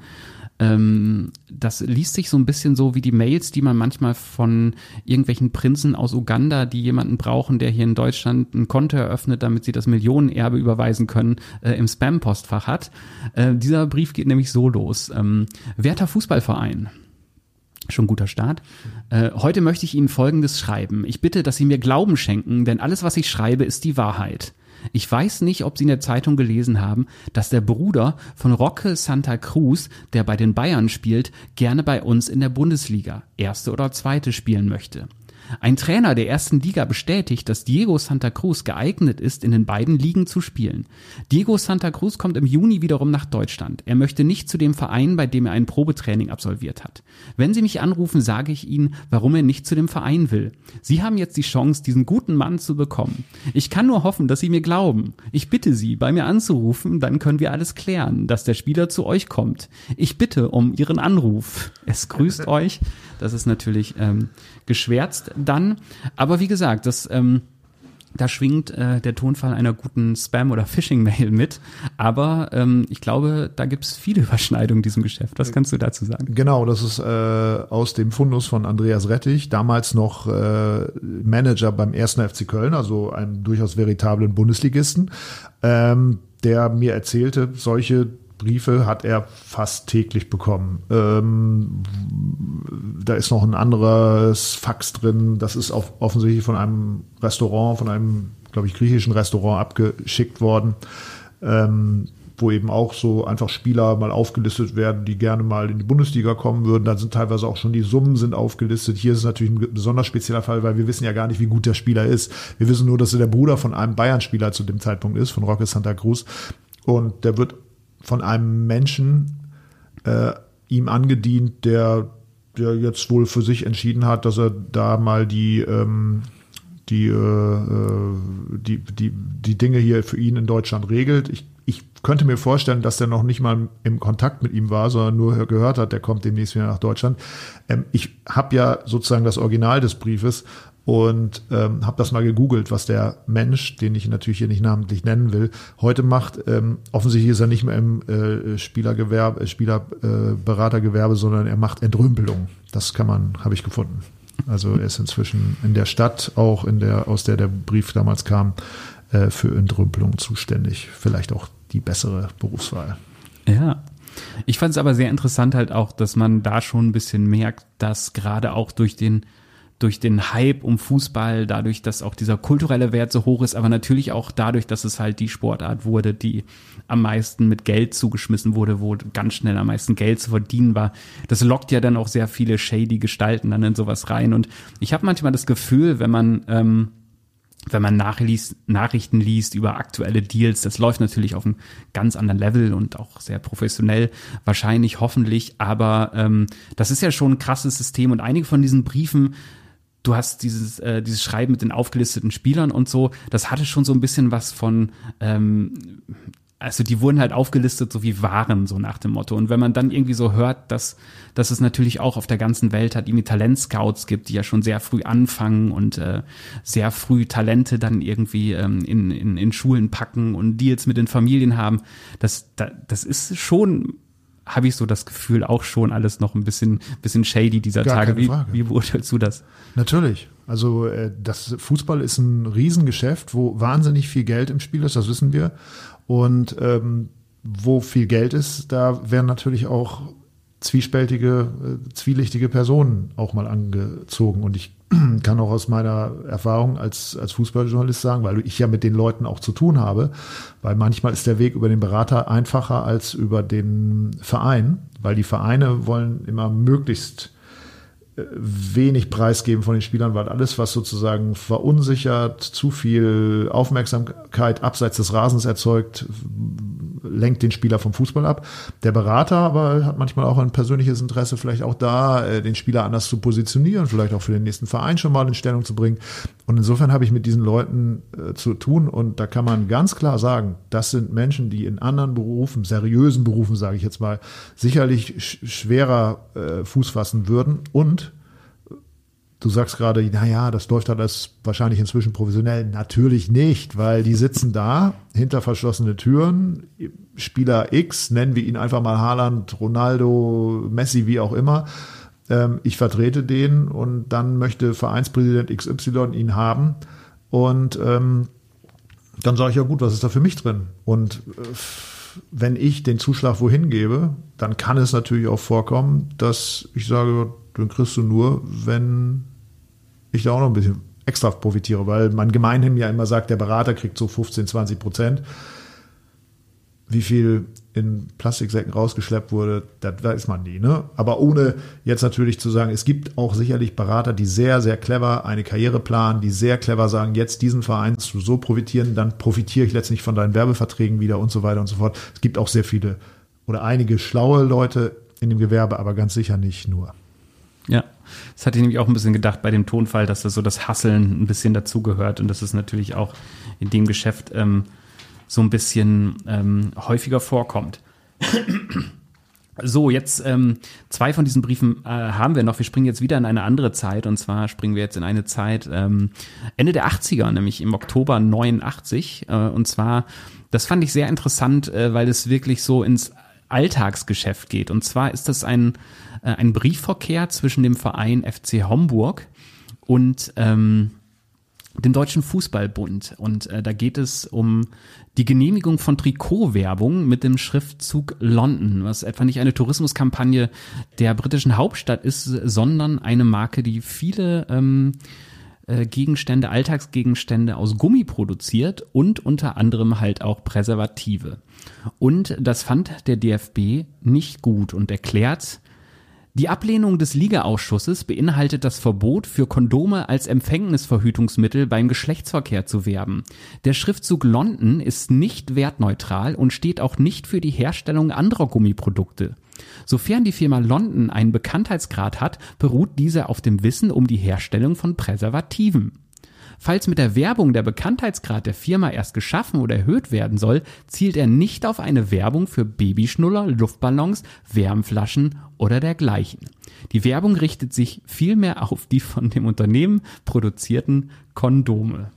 Ähm, das liest sich so ein bisschen so wie die Mails, die man manchmal von irgendwelchen Prinzen aus Uganda, die jemanden brauchen, der hier in Deutschland ein Konto eröffnet, damit sie das Millionenerbe überweisen können, äh, im Spam-Postfach hat. Äh, dieser Brief geht nämlich so los. Ähm, Werter Fußballverein. Schon guter Start. Äh, heute möchte ich Ihnen Folgendes schreiben. Ich bitte, dass Sie mir Glauben schenken, denn alles, was ich schreibe, ist die Wahrheit. Ich weiß nicht, ob Sie in der Zeitung gelesen haben, dass der Bruder von Roque Santa Cruz, der bei den Bayern spielt, gerne bei uns in der Bundesliga, erste oder zweite, spielen möchte. Ein Trainer der ersten Liga bestätigt, dass Diego Santa Cruz geeignet ist, in den beiden Ligen zu spielen. Diego Santa Cruz kommt im Juni wiederum nach Deutschland. Er möchte nicht zu dem Verein, bei dem er ein Probetraining absolviert hat. Wenn Sie mich anrufen, sage ich Ihnen, warum er nicht zu dem Verein will. Sie haben jetzt die Chance, diesen guten Mann zu bekommen. Ich kann nur hoffen, dass Sie mir glauben. Ich bitte Sie, bei mir anzurufen, dann können wir alles klären, dass der Spieler zu euch kommt. Ich bitte um Ihren Anruf. Es grüßt euch. Das ist natürlich ähm, geschwärzt dann. Aber wie gesagt, das ähm, da schwingt äh, der Tonfall einer guten Spam- oder Phishing-Mail mit. Aber ähm, ich glaube, da gibt es viele Überschneidungen in diesem Geschäft. Was kannst du dazu sagen? Genau, das ist äh, aus dem Fundus von Andreas Rettich, damals noch äh, Manager beim 1. FC Köln, also einem durchaus veritablen Bundesligisten, ähm, der mir erzählte, solche Briefe hat er fast täglich bekommen. Ähm, da ist noch ein anderes Fax drin. Das ist auf, offensichtlich von einem Restaurant, von einem, glaube ich, griechischen Restaurant abgeschickt worden. Ähm, wo eben auch so einfach Spieler mal aufgelistet werden, die gerne mal in die Bundesliga kommen würden. Dann sind teilweise auch schon die Summen sind aufgelistet. Hier ist es natürlich ein besonders spezieller Fall, weil wir wissen ja gar nicht, wie gut der Spieler ist. Wir wissen nur, dass er der Bruder von einem Bayern-Spieler zu dem Zeitpunkt ist, von Roque Santa Cruz. Und der wird von einem Menschen äh, ihm angedient, der, der jetzt wohl für sich entschieden hat, dass er da mal die ähm, die, äh, äh die, die, die Dinge hier für ihn in Deutschland regelt. Ich ich könnte mir vorstellen, dass der noch nicht mal im Kontakt mit ihm war, sondern nur gehört hat, der kommt demnächst wieder nach Deutschland. Ähm, ich habe ja sozusagen das Original des Briefes und ähm, habe das mal gegoogelt, was der Mensch, den ich natürlich hier nicht namentlich nennen will, heute macht. Ähm, offensichtlich ist er nicht mehr im äh, Spielergewerbe, Spielerberatergewerbe, äh, sondern er macht Entrümpelung. Das kann man, habe ich gefunden. Also er ist inzwischen in der Stadt, auch in der, aus der der Brief damals kam, äh, für Entrümpelung zuständig. Vielleicht auch die bessere Berufswahl. Ja. Ich fand es aber sehr interessant halt auch, dass man da schon ein bisschen merkt, dass gerade auch durch den durch den Hype um Fußball, dadurch, dass auch dieser kulturelle Wert so hoch ist, aber natürlich auch dadurch, dass es halt die Sportart wurde, die am meisten mit Geld zugeschmissen wurde, wo ganz schnell am meisten Geld zu verdienen war. Das lockt ja dann auch sehr viele shady Gestalten dann in sowas rein. Und ich habe manchmal das Gefühl, wenn man ähm, wenn man nachliest, Nachrichten liest über aktuelle Deals, das läuft natürlich auf einem ganz anderen Level und auch sehr professionell, wahrscheinlich, hoffentlich, aber ähm, das ist ja schon ein krasses System und einige von diesen Briefen, du hast dieses, äh, dieses Schreiben mit den aufgelisteten Spielern und so, das hatte schon so ein bisschen was von ähm, also die wurden halt aufgelistet so wie Waren, so nach dem Motto. Und wenn man dann irgendwie so hört, dass, dass es natürlich auch auf der ganzen Welt halt irgendwie Talentscouts gibt, die ja schon sehr früh anfangen und äh, sehr früh Talente dann irgendwie ähm, in, in, in Schulen packen und Deals mit den Familien haben, das, das, das ist schon habe ich so das Gefühl, auch schon alles noch ein bisschen, bisschen shady dieser Gar Tage. Wie, wie beurteilst du das? Natürlich. Also äh, das Fußball ist ein Riesengeschäft, wo wahnsinnig viel Geld im Spiel ist, das wissen wir. Und ähm, wo viel Geld ist, da werden natürlich auch zwiespältige, äh, zwielichtige Personen auch mal angezogen. Und ich kann auch aus meiner Erfahrung als, als Fußballjournalist sagen, weil ich ja mit den Leuten auch zu tun habe, weil manchmal ist der Weg über den Berater einfacher als über den Verein, weil die Vereine wollen immer möglichst wenig preisgeben von den Spielern, weil alles, was sozusagen verunsichert, zu viel Aufmerksamkeit abseits des Rasens erzeugt, lenkt den Spieler vom Fußball ab. Der Berater aber hat manchmal auch ein persönliches Interesse, vielleicht auch da, äh, den Spieler anders zu positionieren, vielleicht auch für den nächsten Verein schon mal in Stellung zu bringen. Und insofern habe ich mit diesen Leuten äh, zu tun und da kann man ganz klar sagen, das sind Menschen, die in anderen Berufen, seriösen Berufen, sage ich jetzt mal, sicherlich sch schwerer äh, Fuß fassen würden und Du sagst gerade, naja, das läuft alles wahrscheinlich inzwischen professionell. Natürlich nicht, weil die sitzen da hinter verschlossene Türen. Spieler X, nennen wir ihn einfach mal Haaland, Ronaldo, Messi, wie auch immer. Ähm, ich vertrete den und dann möchte Vereinspräsident XY ihn haben. Und ähm, dann sage ich ja gut, was ist da für mich drin? Und äh, wenn ich den Zuschlag wohin gebe, dann kann es natürlich auch vorkommen, dass ich sage, den kriegst du nur, wenn ich da auch noch ein bisschen extra profitiere, weil man gemeinhin ja immer sagt, der Berater kriegt so 15, 20 Prozent. Wie viel in Plastiksäcken rausgeschleppt wurde, das weiß man nie. Ne? Aber ohne jetzt natürlich zu sagen, es gibt auch sicherlich Berater, die sehr, sehr clever eine Karriere planen, die sehr clever sagen, jetzt diesen Verein zu so profitieren, dann profitiere ich letztlich von deinen Werbeverträgen wieder und so weiter und so fort. Es gibt auch sehr viele oder einige schlaue Leute in dem Gewerbe, aber ganz sicher nicht nur. Ja, das hatte ich nämlich auch ein bisschen gedacht bei dem Tonfall, dass das so das Hasseln ein bisschen dazugehört und dass es natürlich auch in dem Geschäft ähm, so ein bisschen ähm, häufiger vorkommt. So, jetzt ähm, zwei von diesen Briefen äh, haben wir noch. Wir springen jetzt wieder in eine andere Zeit und zwar springen wir jetzt in eine Zeit ähm, Ende der 80er, nämlich im Oktober 89. Äh, und zwar, das fand ich sehr interessant, äh, weil es wirklich so ins Alltagsgeschäft geht. Und zwar ist das ein äh, ein Briefverkehr zwischen dem Verein FC Homburg und ähm, dem Deutschen Fußballbund. Und äh, da geht es um die Genehmigung von Trikotwerbung mit dem Schriftzug London, was etwa nicht eine Tourismuskampagne der britischen Hauptstadt ist, sondern eine Marke, die viele ähm, äh, Gegenstände, Alltagsgegenstände aus Gummi produziert und unter anderem halt auch Präservative. Und das fand der DFB nicht gut und erklärt, die Ablehnung des Ligaausschusses beinhaltet das Verbot, für Kondome als Empfängnisverhütungsmittel beim Geschlechtsverkehr zu werben. Der Schriftzug London ist nicht wertneutral und steht auch nicht für die Herstellung anderer Gummiprodukte. Sofern die Firma London einen Bekanntheitsgrad hat, beruht diese auf dem Wissen um die Herstellung von Präservativen. Falls mit der Werbung der Bekanntheitsgrad der Firma erst geschaffen oder erhöht werden soll, zielt er nicht auf eine Werbung für Babyschnuller, Luftballons, Wärmflaschen oder dergleichen. Die Werbung richtet sich vielmehr auf die von dem Unternehmen produzierten Kondome.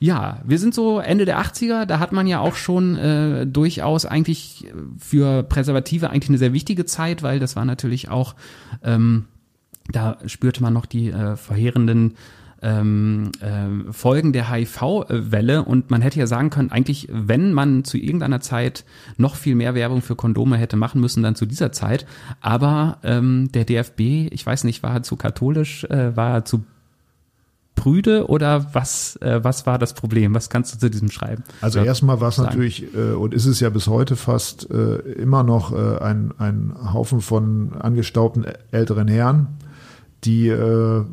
Ja, wir sind so Ende der 80er, da hat man ja auch schon äh, durchaus eigentlich für Präservative eigentlich eine sehr wichtige Zeit, weil das war natürlich auch, ähm, da spürte man noch die äh, verheerenden ähm, äh, Folgen der HIV-Welle und man hätte ja sagen können, eigentlich, wenn man zu irgendeiner Zeit noch viel mehr Werbung für Kondome hätte machen müssen, dann zu dieser Zeit. Aber ähm, der DFB, ich weiß nicht, war er zu katholisch, äh, war er zu prüde oder was, äh, was war das Problem? Was kannst du zu diesem schreiben? Also erstmal war es natürlich äh, und ist es ja bis heute fast äh, immer noch äh, ein, ein Haufen von angestaubten älteren Herren, die äh,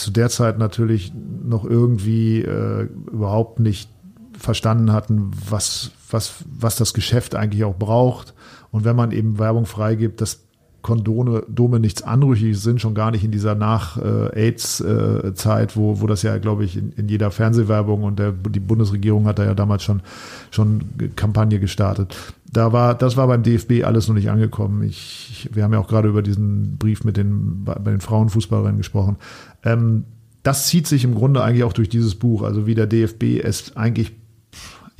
zu der Zeit natürlich noch irgendwie äh, überhaupt nicht verstanden hatten, was, was, was das Geschäft eigentlich auch braucht. Und wenn man eben Werbung freigibt, dass Kondome Dome nichts Anrüchiges sind, schon gar nicht in dieser Nach-AIDS-Zeit, wo, wo das ja, glaube ich, in, in jeder Fernsehwerbung und der, die Bundesregierung hat da ja damals schon, schon Kampagne gestartet. Da war, das war beim DFB alles noch nicht angekommen. Ich, wir haben ja auch gerade über diesen Brief mit den, bei den Frauenfußballerinnen gesprochen. Ähm, das zieht sich im Grunde eigentlich auch durch dieses Buch, also wie der DFB es eigentlich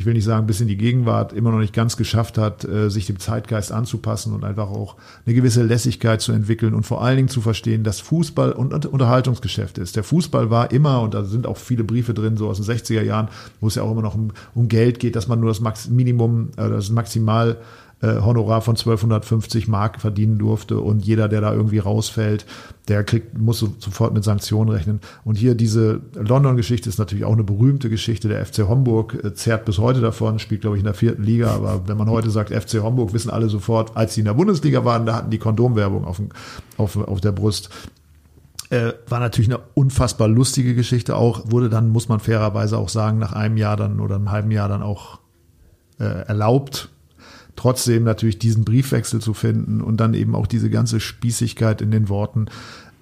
ich will nicht sagen, bis in die Gegenwart immer noch nicht ganz geschafft hat, äh, sich dem Zeitgeist anzupassen und einfach auch eine gewisse Lässigkeit zu entwickeln und vor allen Dingen zu verstehen, dass Fußball und Unterhaltungsgeschäft ist. Der Fußball war immer, und da sind auch viele Briefe drin, so aus den 60er Jahren, wo es ja auch immer noch um, um Geld geht, dass man nur das Max Minimum, äh, das Maximal äh, Honorar von 1250 Mark verdienen durfte und jeder, der da irgendwie rausfällt, der kriegt, muss so, sofort mit Sanktionen rechnen. Und hier diese London-Geschichte ist natürlich auch eine berühmte Geschichte. Der FC Homburg äh, zerrt bis heute davon, spielt glaube ich in der vierten Liga, aber wenn man heute sagt FC Homburg, wissen alle sofort, als sie in der Bundesliga waren, da hatten die Kondomwerbung auf, auf, auf der Brust. Äh, war natürlich eine unfassbar lustige Geschichte auch, wurde dann, muss man fairerweise auch sagen, nach einem Jahr dann oder einem halben Jahr dann auch äh, erlaubt trotzdem natürlich diesen Briefwechsel zu finden und dann eben auch diese ganze Spießigkeit in den Worten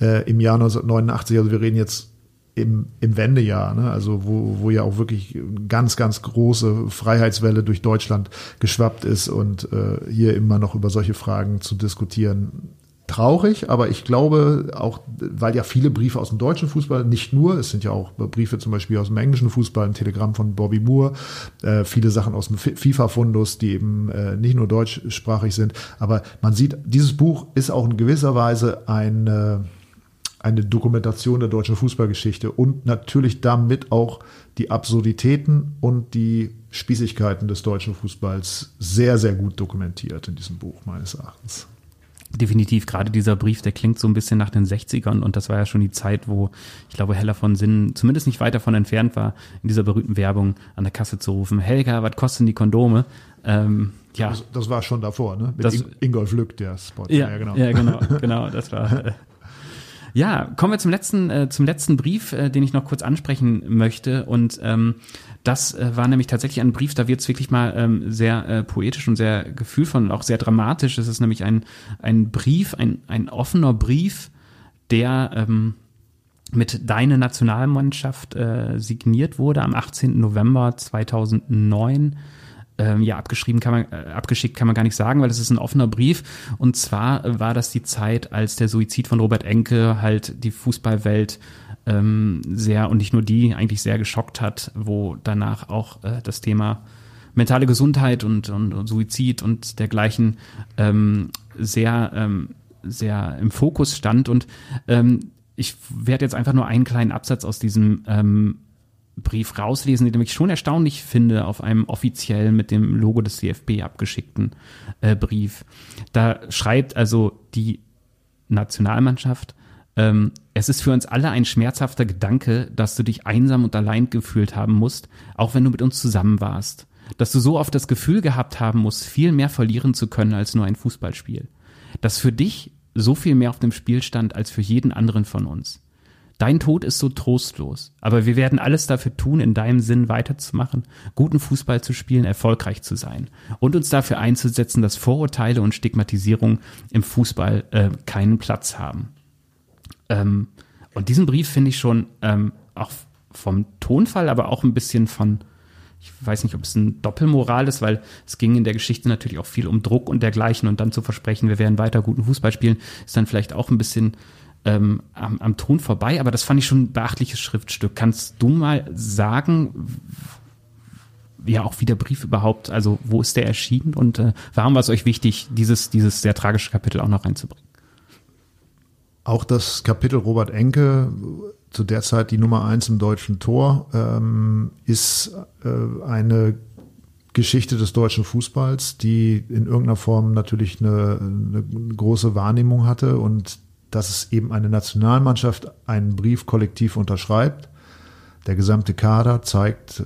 äh, im Jahr 1989, also wir reden jetzt im, im Wendejahr, ne? also wo, wo ja auch wirklich ganz, ganz große Freiheitswelle durch Deutschland geschwappt ist und äh, hier immer noch über solche Fragen zu diskutieren, traurig, aber ich glaube auch, weil ja viele Briefe aus dem deutschen Fußball, nicht nur, es sind ja auch Briefe zum Beispiel aus dem englischen Fußball, ein Telegramm von Bobby Moore, äh, viele Sachen aus dem FIFA-Fundus, die eben äh, nicht nur deutschsprachig sind, aber man sieht, dieses Buch ist auch in gewisser Weise ein, äh, eine Dokumentation der deutschen Fußballgeschichte und natürlich damit auch die Absurditäten und die Spießigkeiten des deutschen Fußballs sehr, sehr gut dokumentiert in diesem Buch meines Erachtens. Definitiv, gerade dieser Brief, der klingt so ein bisschen nach den 60ern und das war ja schon die Zeit, wo ich glaube, Heller von Sinn zumindest nicht weit davon entfernt war, in dieser berühmten Werbung an der Kasse zu rufen, Helga, was kosten die Kondome? Ähm, ja. Das, das, war schon davor, ne? Mit das, Ingolf Lück, der Spot. Ja, ja, genau. Ja, genau, genau, das war. Äh, ja, kommen wir zum letzten, äh, zum letzten Brief, äh, den ich noch kurz ansprechen möchte. Und ähm, das äh, war nämlich tatsächlich ein Brief, da wird es wirklich mal ähm, sehr äh, poetisch und sehr gefühlvoll und auch sehr dramatisch. Es ist nämlich ein, ein Brief, ein, ein offener Brief, der ähm, mit Deine Nationalmannschaft äh, signiert wurde am 18. November 2009 ähm, ja, abgeschrieben kann man, äh, abgeschickt kann man gar nicht sagen, weil es ist ein offener Brief. Und zwar war das die Zeit, als der Suizid von Robert Enke halt die Fußballwelt ähm, sehr und nicht nur die eigentlich sehr geschockt hat, wo danach auch äh, das Thema mentale Gesundheit und, und, und Suizid und dergleichen ähm, sehr, ähm, sehr im Fokus stand. Und ähm, ich werde jetzt einfach nur einen kleinen Absatz aus diesem ähm, Brief rauslesen, den ich schon erstaunlich finde, auf einem offiziell mit dem Logo des DFB abgeschickten äh, Brief. Da schreibt also die Nationalmannschaft, ähm, es ist für uns alle ein schmerzhafter Gedanke, dass du dich einsam und allein gefühlt haben musst, auch wenn du mit uns zusammen warst. Dass du so oft das Gefühl gehabt haben musst, viel mehr verlieren zu können als nur ein Fußballspiel. Dass für dich so viel mehr auf dem Spiel stand als für jeden anderen von uns. Dein Tod ist so trostlos, aber wir werden alles dafür tun, in deinem Sinn weiterzumachen, guten Fußball zu spielen, erfolgreich zu sein und uns dafür einzusetzen, dass Vorurteile und Stigmatisierung im Fußball äh, keinen Platz haben. Ähm, und diesen Brief finde ich schon ähm, auch vom Tonfall, aber auch ein bisschen von, ich weiß nicht, ob es ein Doppelmoral ist, weil es ging in der Geschichte natürlich auch viel um Druck und dergleichen und dann zu versprechen, wir werden weiter guten Fußball spielen, ist dann vielleicht auch ein bisschen ähm, am, am Ton vorbei, aber das fand ich schon ein beachtliches Schriftstück. Kannst du mal sagen, ja auch wie der Brief überhaupt, also wo ist der erschienen und äh, warum war es euch wichtig, dieses, dieses sehr tragische Kapitel auch noch reinzubringen? Auch das Kapitel Robert Enke, zu der Zeit die Nummer eins im deutschen Tor, ähm, ist äh, eine Geschichte des deutschen Fußballs, die in irgendeiner Form natürlich eine, eine große Wahrnehmung hatte und dass es eben eine Nationalmannschaft einen Brief kollektiv unterschreibt. Der gesamte Kader zeigt, äh,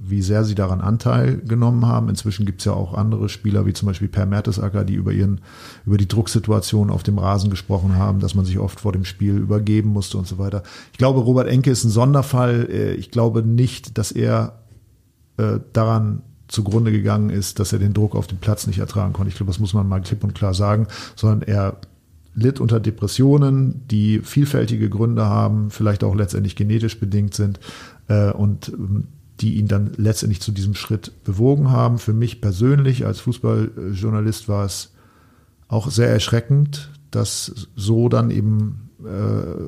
wie sehr sie daran Anteil genommen haben. Inzwischen gibt es ja auch andere Spieler, wie zum Beispiel Per Mertesacker, die über ihren, über die Drucksituation auf dem Rasen gesprochen haben, dass man sich oft vor dem Spiel übergeben musste und so weiter. Ich glaube, Robert Enke ist ein Sonderfall. Äh, ich glaube nicht, dass er äh, daran zugrunde gegangen ist, dass er den Druck auf dem Platz nicht ertragen konnte. Ich glaube, das muss man mal klipp und klar sagen, sondern er litt unter Depressionen, die vielfältige Gründe haben, vielleicht auch letztendlich genetisch bedingt sind äh, und ähm, die ihn dann letztendlich zu diesem Schritt bewogen haben. Für mich persönlich als Fußballjournalist war es auch sehr erschreckend, das so dann eben äh,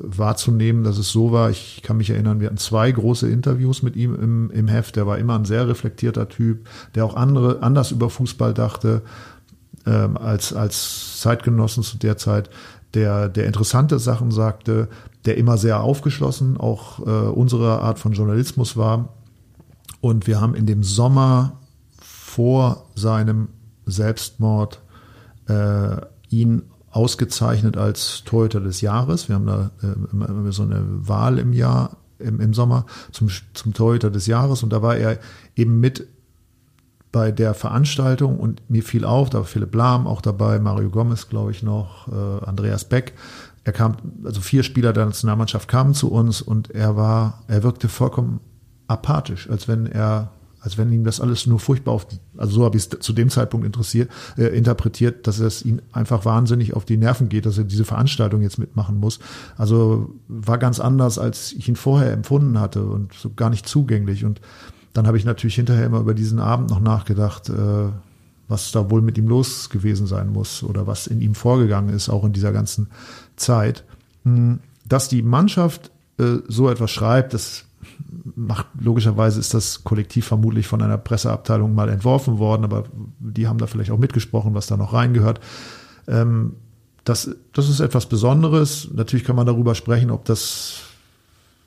wahrzunehmen, dass es so war. Ich kann mich erinnern, wir hatten zwei große Interviews mit ihm im, im Heft. Der war immer ein sehr reflektierter Typ, der auch andere anders über Fußball dachte ähm, als, als Zeitgenossen zu der Zeit, der, der interessante Sachen sagte, der immer sehr aufgeschlossen auch äh, unsere Art von Journalismus war. Und wir haben in dem Sommer vor seinem Selbstmord äh, ihn ausgezeichnet als Torhüter des Jahres. Wir haben da äh, immer so eine Wahl im Jahr, im, im Sommer zum, zum Torhüter des Jahres und da war er eben mit bei der Veranstaltung und mir fiel auf, da war Philipp Lahm auch dabei, Mario Gomez, glaube ich, noch, äh, Andreas Beck. Er kam, also vier Spieler der Nationalmannschaft kamen zu uns und er war, er wirkte vollkommen apathisch, als wenn er, als wenn ihm das alles nur furchtbar auf, also so habe ich es zu dem Zeitpunkt interessiert, äh, interpretiert, dass es ihm einfach wahnsinnig auf die Nerven geht, dass er diese Veranstaltung jetzt mitmachen muss. Also war ganz anders, als ich ihn vorher empfunden hatte und so gar nicht zugänglich und dann habe ich natürlich hinterher immer über diesen Abend noch nachgedacht, äh, was da wohl mit ihm los gewesen sein muss oder was in ihm vorgegangen ist, auch in dieser ganzen Zeit. Hm, dass die Mannschaft äh, so etwas schreibt, das macht logischerweise ist das Kollektiv vermutlich von einer Presseabteilung mal entworfen worden, aber die haben da vielleicht auch mitgesprochen, was da noch reingehört. Ähm, das, das ist etwas Besonderes. Natürlich kann man darüber sprechen, ob das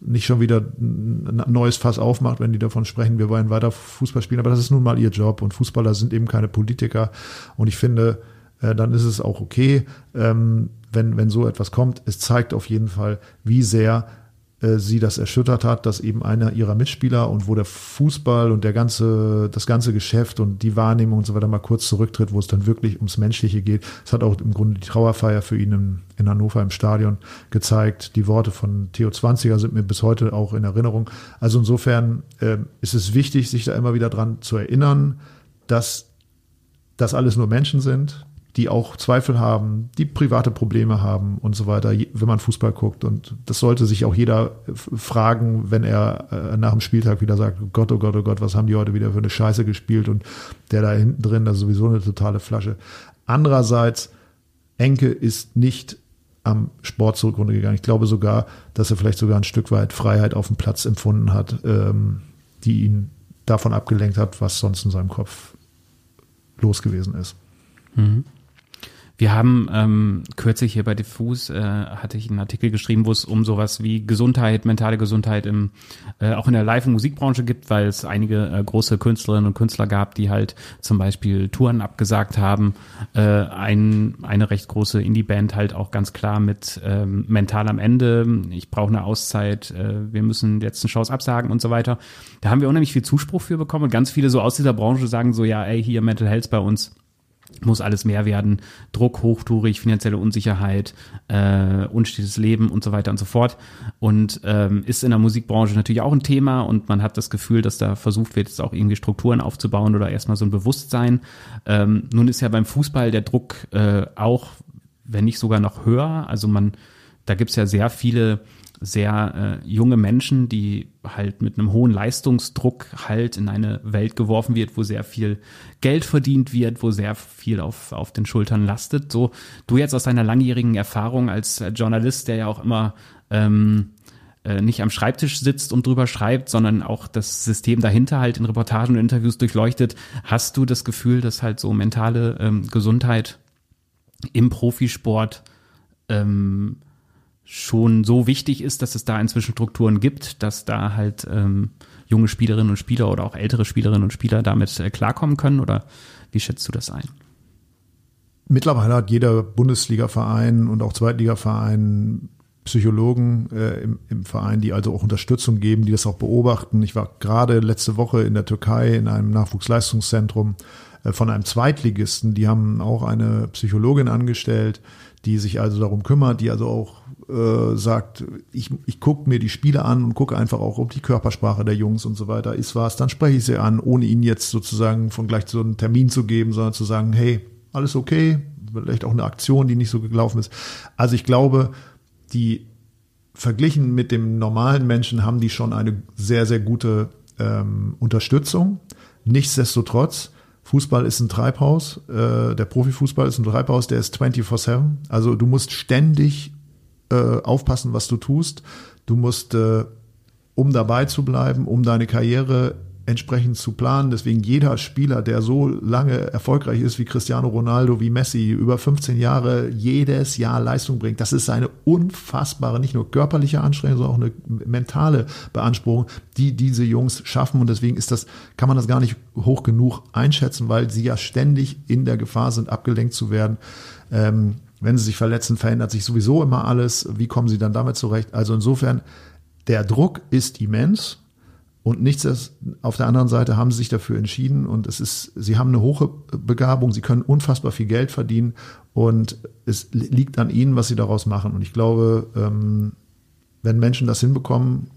nicht schon wieder ein neues Fass aufmacht, wenn die davon sprechen, wir wollen weiter Fußball spielen. Aber das ist nun mal ihr Job und Fußballer sind eben keine Politiker. Und ich finde, äh, dann ist es auch okay, ähm, wenn, wenn so etwas kommt. Es zeigt auf jeden Fall, wie sehr äh, sie das erschüttert hat, dass eben einer ihrer Mitspieler und wo der Fußball und der ganze, das ganze Geschäft und die Wahrnehmung und so weiter mal kurz zurücktritt, wo es dann wirklich ums Menschliche geht. Es hat auch im Grunde die Trauerfeier für ihn in, in Hannover im Stadion gezeigt. Die Worte von Theo Zwanziger sind mir bis heute auch in Erinnerung. Also insofern äh, ist es wichtig, sich da immer wieder dran zu erinnern, dass das alles nur Menschen sind, die auch Zweifel haben, die private Probleme haben und so weiter, wenn man Fußball guckt. Und das sollte sich auch jeder fragen, wenn er äh, nach dem Spieltag wieder sagt, Gott, oh Gott, oh Gott, was haben die heute wieder für eine Scheiße gespielt und der da hinten drin, das ist sowieso eine totale Flasche. Andererseits, Enke ist nicht am Sport zugrunde gegangen. Ich glaube sogar, dass er vielleicht sogar ein Stück weit Freiheit auf dem Platz empfunden hat, ähm, die ihn davon abgelenkt hat, was sonst in seinem Kopf los gewesen ist. Mhm. Wir haben ähm, kürzlich hier bei Diffus äh, hatte ich einen Artikel geschrieben, wo es um sowas wie Gesundheit, mentale Gesundheit im äh, auch in der Live- und Musikbranche gibt, weil es einige äh, große Künstlerinnen und Künstler gab, die halt zum Beispiel Touren abgesagt haben. Äh, ein, eine recht große Indie-Band halt auch ganz klar mit ähm, mental am Ende. Ich brauche eine Auszeit. Äh, wir müssen letzten Shows absagen und so weiter. Da haben wir unheimlich viel Zuspruch für bekommen und ganz viele so aus dieser Branche sagen so, ja, ey, hier Mental Health bei uns muss alles mehr werden, Druck hochtourig, finanzielle Unsicherheit, äh, unstetes Leben und so weiter und so fort. Und ähm, ist in der Musikbranche natürlich auch ein Thema und man hat das Gefühl, dass da versucht wird, jetzt auch irgendwie Strukturen aufzubauen oder erstmal so ein Bewusstsein. Ähm, nun ist ja beim Fußball der Druck äh, auch, wenn nicht sogar noch höher. Also man, da gibt's ja sehr viele sehr äh, junge Menschen, die halt mit einem hohen Leistungsdruck halt in eine Welt geworfen wird, wo sehr viel Geld verdient wird, wo sehr viel auf, auf den Schultern lastet. So, du jetzt aus deiner langjährigen Erfahrung als Journalist, der ja auch immer ähm, äh, nicht am Schreibtisch sitzt und drüber schreibt, sondern auch das System dahinter halt in Reportagen und Interviews durchleuchtet, hast du das Gefühl, dass halt so mentale ähm, Gesundheit im Profisport ähm, schon so wichtig ist, dass es da inzwischen Strukturen gibt, dass da halt ähm, junge Spielerinnen und Spieler oder auch ältere Spielerinnen und Spieler damit äh, klarkommen können? Oder wie schätzt du das ein? Mittlerweile hat jeder Bundesliga-Verein und auch Zweitliga-Verein Psychologen äh, im, im Verein, die also auch Unterstützung geben, die das auch beobachten. Ich war gerade letzte Woche in der Türkei in einem Nachwuchsleistungszentrum äh, von einem Zweitligisten. Die haben auch eine Psychologin angestellt, die sich also darum kümmert, die also auch äh, sagt, ich, ich gucke mir die Spiele an und gucke einfach auch, ob die Körpersprache der Jungs und so weiter ist was, dann spreche ich sie an, ohne ihnen jetzt sozusagen von gleich so einen Termin zu geben, sondern zu sagen, hey, alles okay, vielleicht auch eine Aktion, die nicht so gelaufen ist. Also ich glaube, die verglichen mit dem normalen Menschen haben die schon eine sehr, sehr gute ähm, Unterstützung. Nichtsdestotrotz, Fußball ist ein Treibhaus, äh, der Profifußball ist ein Treibhaus, der ist 24-7. Also du musst ständig äh, aufpassen, was du tust. Du musst, äh, um dabei zu bleiben, um deine Karriere entsprechend zu planen. Deswegen jeder Spieler, der so lange erfolgreich ist wie Cristiano Ronaldo, wie Messi, über 15 Jahre jedes Jahr Leistung bringt, das ist eine unfassbare, nicht nur körperliche Anstrengung, sondern auch eine mentale Beanspruchung, die diese Jungs schaffen. Und deswegen ist das, kann man das gar nicht hoch genug einschätzen, weil sie ja ständig in der Gefahr sind, abgelenkt zu werden. Ähm, wenn sie sich verletzen, verändert sich sowieso immer alles. Wie kommen sie dann damit zurecht? Also insofern, der Druck ist immens. Und nichts auf der anderen Seite haben sie sich dafür entschieden und es ist, sie haben eine hohe Begabung, sie können unfassbar viel Geld verdienen und es liegt an ihnen, was sie daraus machen. Und ich glaube, ähm, wenn Menschen das hinbekommen,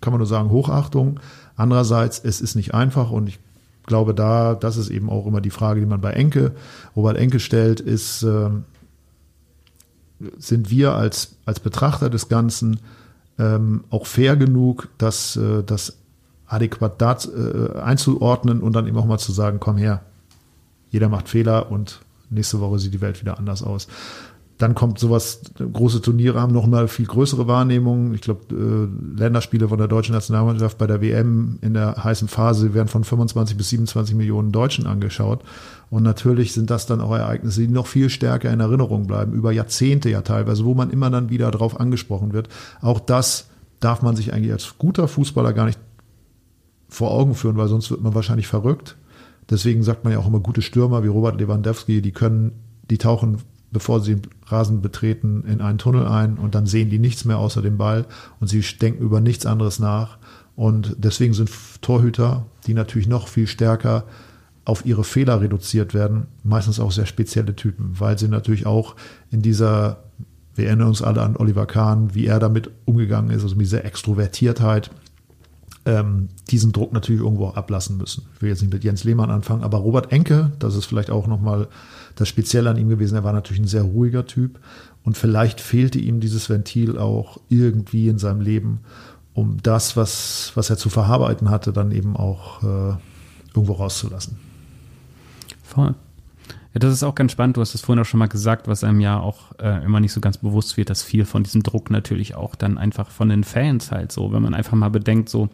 kann man nur sagen, Hochachtung. Andererseits, es ist nicht einfach und ich glaube da, das ist eben auch immer die Frage, die man bei Enke, Robert Enke stellt, ist, ähm, sind wir als, als Betrachter des Ganzen ähm, auch fair genug, dass äh, das adäquat dat, äh, einzuordnen und dann eben auch mal zu sagen, komm her, jeder macht Fehler und nächste Woche sieht die Welt wieder anders aus. Dann kommt sowas, große Turniere haben noch mal viel größere Wahrnehmungen. Ich glaube, äh, Länderspiele von der deutschen Nationalmannschaft bei der WM in der heißen Phase werden von 25 bis 27 Millionen Deutschen angeschaut. Und natürlich sind das dann auch Ereignisse, die noch viel stärker in Erinnerung bleiben, über Jahrzehnte ja teilweise, wo man immer dann wieder drauf angesprochen wird. Auch das darf man sich eigentlich als guter Fußballer gar nicht vor Augen führen, weil sonst wird man wahrscheinlich verrückt. Deswegen sagt man ja auch immer gute Stürmer wie Robert Lewandowski, die können, die tauchen bevor sie den Rasen betreten, in einen Tunnel ein und dann sehen die nichts mehr außer dem Ball und sie denken über nichts anderes nach. Und deswegen sind Torhüter, die natürlich noch viel stärker auf ihre Fehler reduziert werden, meistens auch sehr spezielle Typen, weil sie natürlich auch in dieser, wir erinnern uns alle an Oliver Kahn, wie er damit umgegangen ist, also mit dieser Extrovertiertheit, ähm, diesen Druck natürlich irgendwo auch ablassen müssen. Ich will jetzt nicht mit Jens Lehmann anfangen, aber Robert Enke, das ist vielleicht auch nochmal das Spezielle an ihm gewesen, er war natürlich ein sehr ruhiger Typ und vielleicht fehlte ihm dieses Ventil auch irgendwie in seinem Leben, um das, was, was er zu verarbeiten hatte, dann eben auch äh, irgendwo rauszulassen. Voll. Ja, das ist auch ganz spannend. Du hast es vorhin auch schon mal gesagt, was einem ja auch äh, immer nicht so ganz bewusst wird, dass viel von diesem Druck natürlich auch dann einfach von den Fans halt so, wenn man einfach mal bedenkt, so,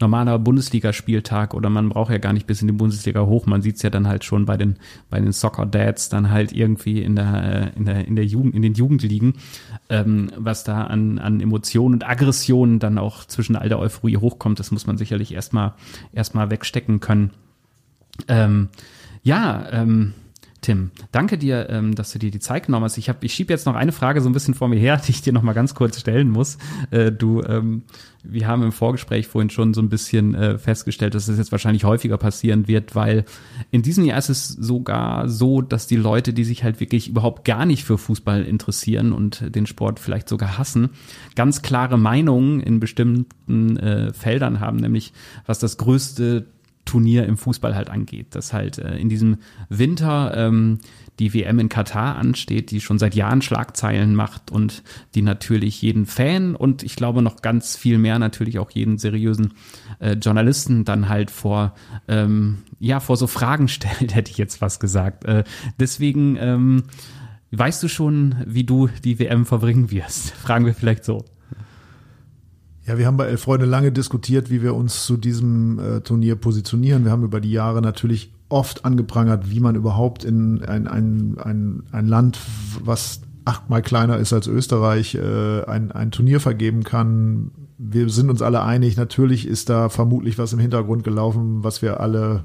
normaler Bundesligaspieltag oder man braucht ja gar nicht bis in die Bundesliga hoch. Man sieht es ja dann halt schon bei den bei den Soccer Dads dann halt irgendwie in der in der in der Jugend in den Jugendligen, ähm, was da an an Emotionen und Aggressionen dann auch zwischen all der Euphorie hochkommt. Das muss man sicherlich erstmal erstmal wegstecken können. Ähm, ja, ähm, Tim, danke dir, ähm, dass du dir die Zeit genommen hast. Ich, ich schiebe jetzt noch eine Frage so ein bisschen vor mir her, die ich dir noch mal ganz kurz stellen muss. Äh, du, ähm, wir haben im Vorgespräch vorhin schon so ein bisschen äh, festgestellt, dass es jetzt wahrscheinlich häufiger passieren wird, weil in diesem Jahr ist es sogar so, dass die Leute, die sich halt wirklich überhaupt gar nicht für Fußball interessieren und den Sport vielleicht sogar hassen, ganz klare Meinungen in bestimmten äh, Feldern haben, nämlich was das größte Turnier im Fußball halt angeht. Dass halt äh, in diesem Winter ähm, die WM in Katar ansteht, die schon seit Jahren Schlagzeilen macht und die natürlich jeden Fan und ich glaube noch ganz viel mehr natürlich auch jeden seriösen äh, Journalisten dann halt vor ähm, ja vor so Fragen stellt, hätte ich jetzt was gesagt. Äh, deswegen ähm, weißt du schon, wie du die WM verbringen wirst? Fragen wir vielleicht so. Ja, wir haben bei Elf Freunde lange diskutiert, wie wir uns zu diesem äh, Turnier positionieren. Wir haben über die Jahre natürlich oft angeprangert, wie man überhaupt in ein, ein, ein, ein Land, was achtmal kleiner ist als Österreich, äh, ein, ein Turnier vergeben kann. Wir sind uns alle einig, natürlich ist da vermutlich was im Hintergrund gelaufen, was wir alle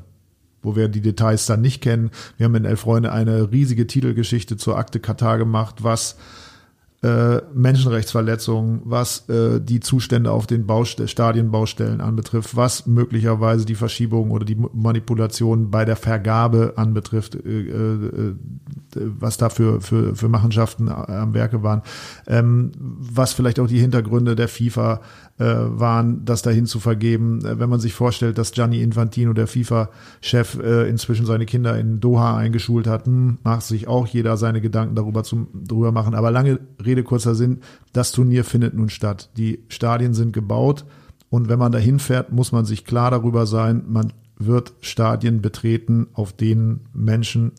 wo wir die Details dann nicht kennen. Wir haben in Elf Freunde eine riesige Titelgeschichte zur Akte Katar gemacht, was äh, Menschenrechtsverletzungen, was äh, die Zustände auf den Baustell Stadienbaustellen anbetrifft, was möglicherweise die Verschiebung oder die Manipulation bei der Vergabe anbetrifft, äh, äh, was da für, für, für Machenschaften am Werke waren, ähm, was vielleicht auch die Hintergründe der FIFA äh, waren, das dahin zu vergeben. Äh, wenn man sich vorstellt, dass Gianni Infantino, der FIFA-Chef, äh, inzwischen seine Kinder in Doha eingeschult hat, hm, macht sich auch jeder seine Gedanken darüber, zum, darüber machen. Aber lange Rede, kurzer Sinn, das Turnier findet nun statt. Die Stadien sind gebaut und wenn man dahin fährt, muss man sich klar darüber sein, man wird Stadien betreten, auf denen Menschen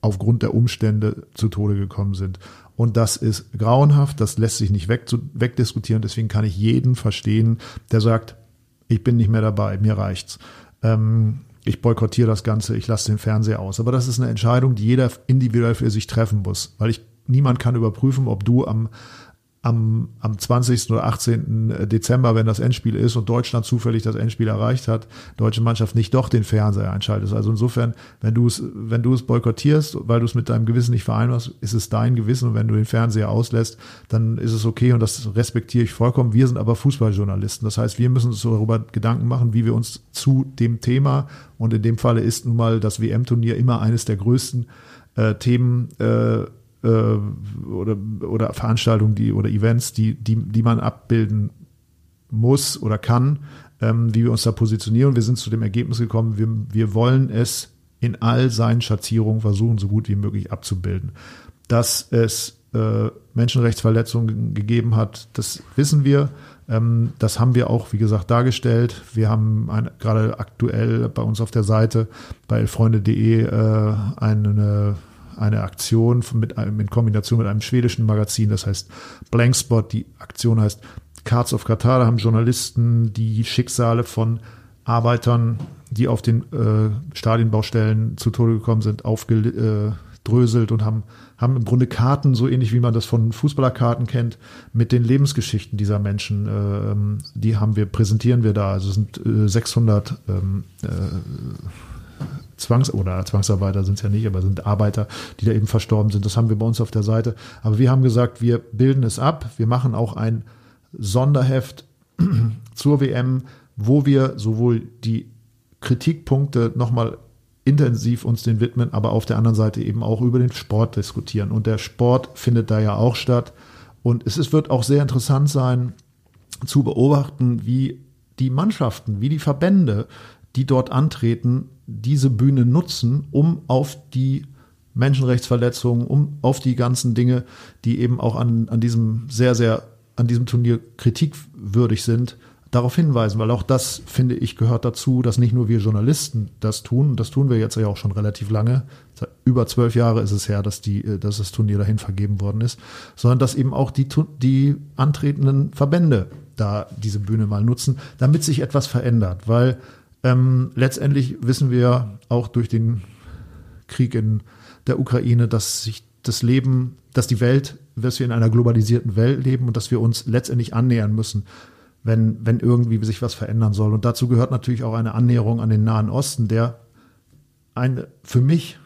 aufgrund der Umstände zu Tode gekommen sind. Und das ist grauenhaft, das lässt sich nicht weg, wegdiskutieren. Deswegen kann ich jeden verstehen, der sagt, ich bin nicht mehr dabei, mir reicht's. Ähm, ich boykottiere das Ganze, ich lasse den Fernseher aus. Aber das ist eine Entscheidung, die jeder individuell für sich treffen muss, weil ich niemand kann überprüfen, ob du am am, am 20. oder 18. Dezember, wenn das Endspiel ist und Deutschland zufällig das Endspiel erreicht hat, deutsche Mannschaft nicht doch den Fernseher einschaltest. Also insofern, wenn du es, wenn du es boykottierst, weil du es mit deinem Gewissen nicht vereinbarst, ist es dein Gewissen und wenn du den Fernseher auslässt, dann ist es okay und das respektiere ich vollkommen. Wir sind aber Fußballjournalisten. Das heißt, wir müssen uns darüber Gedanken machen, wie wir uns zu dem Thema und in dem Falle ist nun mal das WM-Turnier immer eines der größten äh, Themen äh, äh, oder, oder Veranstaltungen, die oder Events, die, die, die man abbilden muss oder kann, ähm, wie wir uns da positionieren. Wir sind zu dem Ergebnis gekommen, wir, wir wollen es in all seinen Schattierungen versuchen, so gut wie möglich abzubilden. Dass es äh, Menschenrechtsverletzungen gegeben hat, das wissen wir. Ähm, das haben wir auch, wie gesagt, dargestellt. Wir haben gerade aktuell bei uns auf der Seite bei freunde.de äh, eine eine Aktion mit einem, in Kombination mit einem schwedischen Magazin, das heißt Blankspot. Die Aktion heißt Cards of Qatar. Da haben Journalisten die Schicksale von Arbeitern, die auf den äh, Stadienbaustellen zu Tode gekommen sind, aufgedröselt und haben, haben im Grunde Karten, so ähnlich wie man das von Fußballerkarten kennt, mit den Lebensgeschichten dieser Menschen. Äh, die haben wir, präsentieren wir da. Also es sind äh, 600 ähm, äh, Zwangs- oder Zwangsarbeiter sind es ja nicht, aber sind Arbeiter, die da eben verstorben sind. Das haben wir bei uns auf der Seite. Aber wir haben gesagt, wir bilden es ab. Wir machen auch ein Sonderheft zur WM, wo wir sowohl die Kritikpunkte nochmal intensiv uns den widmen, aber auf der anderen Seite eben auch über den Sport diskutieren. Und der Sport findet da ja auch statt. Und es ist, wird auch sehr interessant sein, zu beobachten, wie die Mannschaften, wie die Verbände, die dort antreten, diese Bühne nutzen, um auf die Menschenrechtsverletzungen, um auf die ganzen Dinge, die eben auch an, an diesem sehr, sehr, an diesem Turnier kritikwürdig sind, darauf hinweisen, weil auch das, finde ich, gehört dazu, dass nicht nur wir Journalisten das tun, das tun wir jetzt ja auch schon relativ lange, über zwölf Jahre ist es her, dass, die, äh, dass das Turnier dahin vergeben worden ist, sondern dass eben auch die, die antretenden Verbände da diese Bühne mal nutzen, damit sich etwas verändert, weil ähm, letztendlich wissen wir auch durch den Krieg in der Ukraine, dass sich das Leben, dass die Welt, dass wir in einer globalisierten Welt leben und dass wir uns letztendlich annähern müssen wenn, wenn irgendwie sich was verändern soll. Und dazu gehört natürlich auch eine Annäherung an den Nahen Osten, der eine, für mich,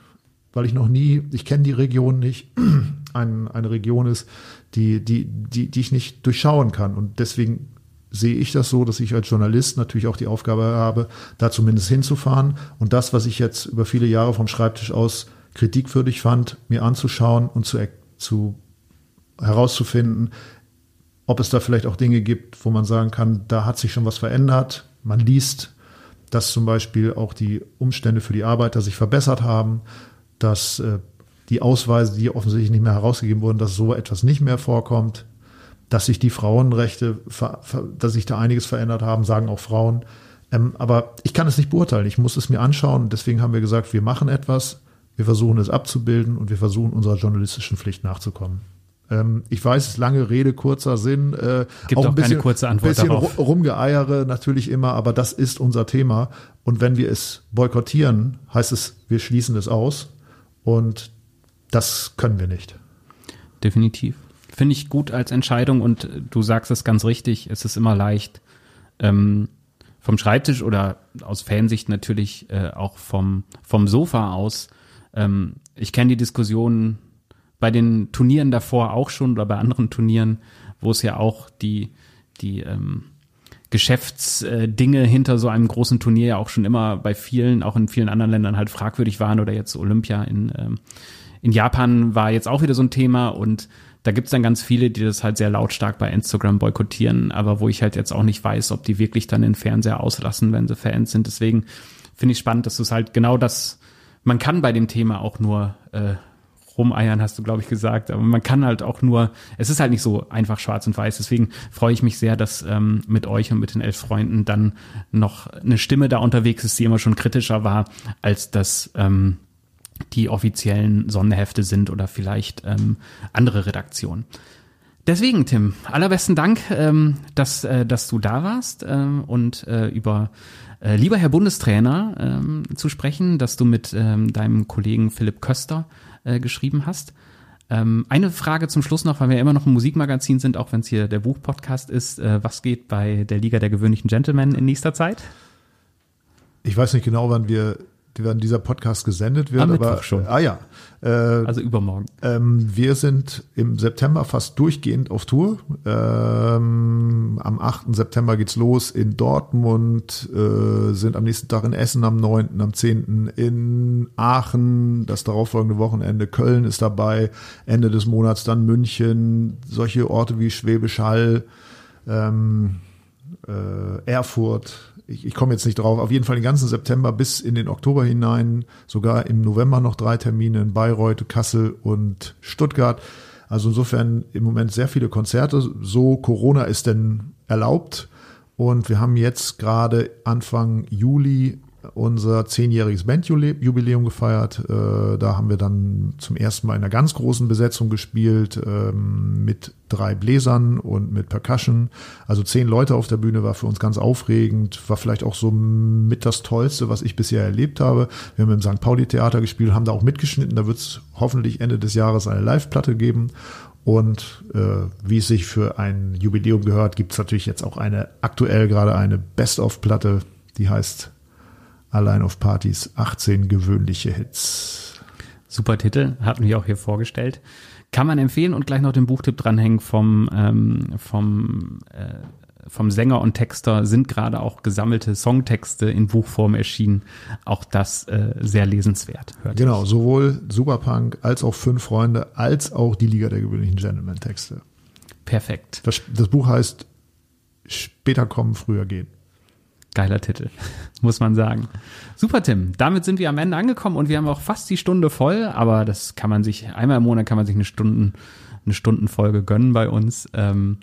weil ich noch nie, ich kenne die Region nicht, ein, eine Region ist, die, die, die, die ich nicht durchschauen kann. Und deswegen sehe ich das so, dass ich als Journalist natürlich auch die Aufgabe habe, da zumindest hinzufahren und das, was ich jetzt über viele Jahre vom Schreibtisch aus kritikwürdig fand, mir anzuschauen und zu, zu herauszufinden, ob es da vielleicht auch Dinge gibt, wo man sagen kann, da hat sich schon was verändert. Man liest, dass zum Beispiel auch die Umstände für die Arbeiter sich verbessert haben, dass äh, die Ausweise, die offensichtlich nicht mehr herausgegeben wurden, dass so etwas nicht mehr vorkommt, dass sich die Frauenrechte, dass sich da einiges verändert haben, sagen auch Frauen. Ähm, aber ich kann es nicht beurteilen. Ich muss es mir anschauen. Deswegen haben wir gesagt, wir machen etwas, wir versuchen es abzubilden und wir versuchen unserer journalistischen Pflicht nachzukommen. Ähm, ich weiß, lange Rede, kurzer Sinn. Äh, Gibt auch, auch ein bisschen, keine kurze Antwort bisschen darauf. rumgeeiere natürlich immer, aber das ist unser Thema. Und wenn wir es boykottieren, heißt es, wir schließen es aus. Und das können wir nicht. Definitiv. Finde ich gut als Entscheidung und du sagst es ganz richtig, es ist immer leicht, ähm, vom Schreibtisch oder aus Fansicht natürlich äh, auch vom, vom Sofa aus. Ähm, ich kenne die Diskussionen bei den Turnieren davor auch schon oder bei anderen Turnieren, wo es ja auch die, die ähm, Geschäftsdinge hinter so einem großen Turnier ja auch schon immer bei vielen, auch in vielen anderen Ländern halt fragwürdig waren oder jetzt Olympia in, ähm, in Japan war jetzt auch wieder so ein Thema und da gibt's dann ganz viele, die das halt sehr lautstark bei Instagram boykottieren, aber wo ich halt jetzt auch nicht weiß, ob die wirklich dann den Fernseher auslassen, wenn sie Fans sind. Deswegen finde ich spannend, dass du es halt genau das, man kann bei dem Thema auch nur äh, rumeiern, hast du, glaube ich, gesagt. Aber man kann halt auch nur, es ist halt nicht so einfach schwarz und weiß. Deswegen freue ich mich sehr, dass ähm, mit euch und mit den elf Freunden dann noch eine Stimme da unterwegs ist, die immer schon kritischer war, als das ähm, die offiziellen Sonderhefte sind oder vielleicht ähm, andere Redaktionen. Deswegen, Tim, allerbesten Dank, ähm, dass, äh, dass du da warst ähm, und äh, über äh, lieber Herr Bundestrainer ähm, zu sprechen, dass du mit ähm, deinem Kollegen Philipp Köster äh, geschrieben hast. Ähm, eine Frage zum Schluss noch, weil wir immer noch ein Musikmagazin sind, auch wenn es hier der Buchpodcast ist. Äh, was geht bei der Liga der gewöhnlichen Gentlemen in nächster Zeit? Ich weiß nicht genau, wann wir wann dieser Podcast gesendet wird. Am aber schon. Ah ja. Äh, also übermorgen. Ähm, wir sind im September fast durchgehend auf Tour. Ähm, am 8. September geht's los in Dortmund, äh, sind am nächsten Tag in Essen am 9., am 10. in Aachen, das darauffolgende Wochenende Köln ist dabei, Ende des Monats dann München, solche Orte wie Schwäbisch Hall, ähm, äh, Erfurt, ich, ich komme jetzt nicht drauf, auf jeden Fall den ganzen September bis in den Oktober hinein, sogar im November noch drei Termine in Bayreuth, Kassel und Stuttgart. Also insofern im Moment sehr viele Konzerte. So Corona ist denn erlaubt. Und wir haben jetzt gerade Anfang Juli unser zehnjähriges Bandjubiläum gefeiert. Äh, da haben wir dann zum ersten Mal in einer ganz großen Besetzung gespielt ähm, mit drei Bläsern und mit Percussion. Also zehn Leute auf der Bühne war für uns ganz aufregend, war vielleicht auch so mit das Tollste, was ich bisher erlebt habe. Wir haben im St. Pauli Theater gespielt, haben da auch mitgeschnitten. Da wird es hoffentlich Ende des Jahres eine Live-Platte geben. Und äh, wie es sich für ein Jubiläum gehört, gibt es natürlich jetzt auch eine aktuell gerade eine Best-of-Platte, die heißt Allein auf Partys 18 gewöhnliche Hits. Super Titel, hatten wir auch hier vorgestellt. Kann man empfehlen und gleich noch den Buchtipp dranhängen vom, ähm, vom, äh, vom Sänger und Texter sind gerade auch gesammelte Songtexte in Buchform erschienen. Auch das äh, sehr lesenswert. genau, ich. sowohl Superpunk als auch Fünf Freunde als auch die Liga der gewöhnlichen Gentleman-Texte. Perfekt. Das, das Buch heißt Später kommen, früher gehen. Geiler Titel, muss man sagen. Super, Tim. Damit sind wir am Ende angekommen und wir haben auch fast die Stunde voll, aber das kann man sich, einmal im Monat kann man sich eine Stunden, eine Stundenfolge gönnen bei uns. Ähm,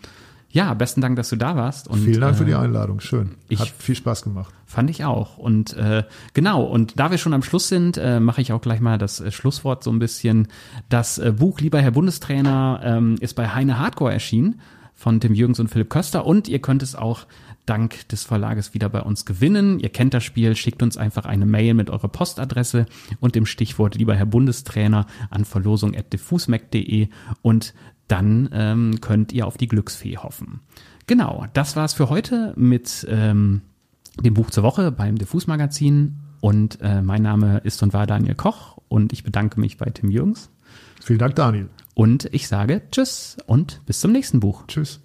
Ja, besten Dank, dass du da warst. Und, Vielen Dank für die äh, Einladung. Schön. Ich, Hat viel Spaß gemacht. Fand ich auch. Und äh, genau, und da wir schon am Schluss sind, äh, mache ich auch gleich mal das äh, Schlusswort so ein bisschen. Das äh, Buch Lieber Herr Bundestrainer ähm, ist bei Heine Hardcore erschienen von Tim Jürgens und Philipp Köster und ihr könnt es auch dank des Verlages wieder bei uns gewinnen. Ihr kennt das Spiel, schickt uns einfach eine Mail mit eurer Postadresse und dem Stichwort lieber Herr Bundestrainer an verlosung.diffusmac.de und dann ähm, könnt ihr auf die Glücksfee hoffen. Genau, das war's für heute mit ähm, dem Buch zur Woche beim Diffus Magazin. Und äh, mein Name ist und war Daniel Koch und ich bedanke mich bei Tim Jürgens. Vielen Dank, Daniel. Und ich sage Tschüss und bis zum nächsten Buch. Tschüss.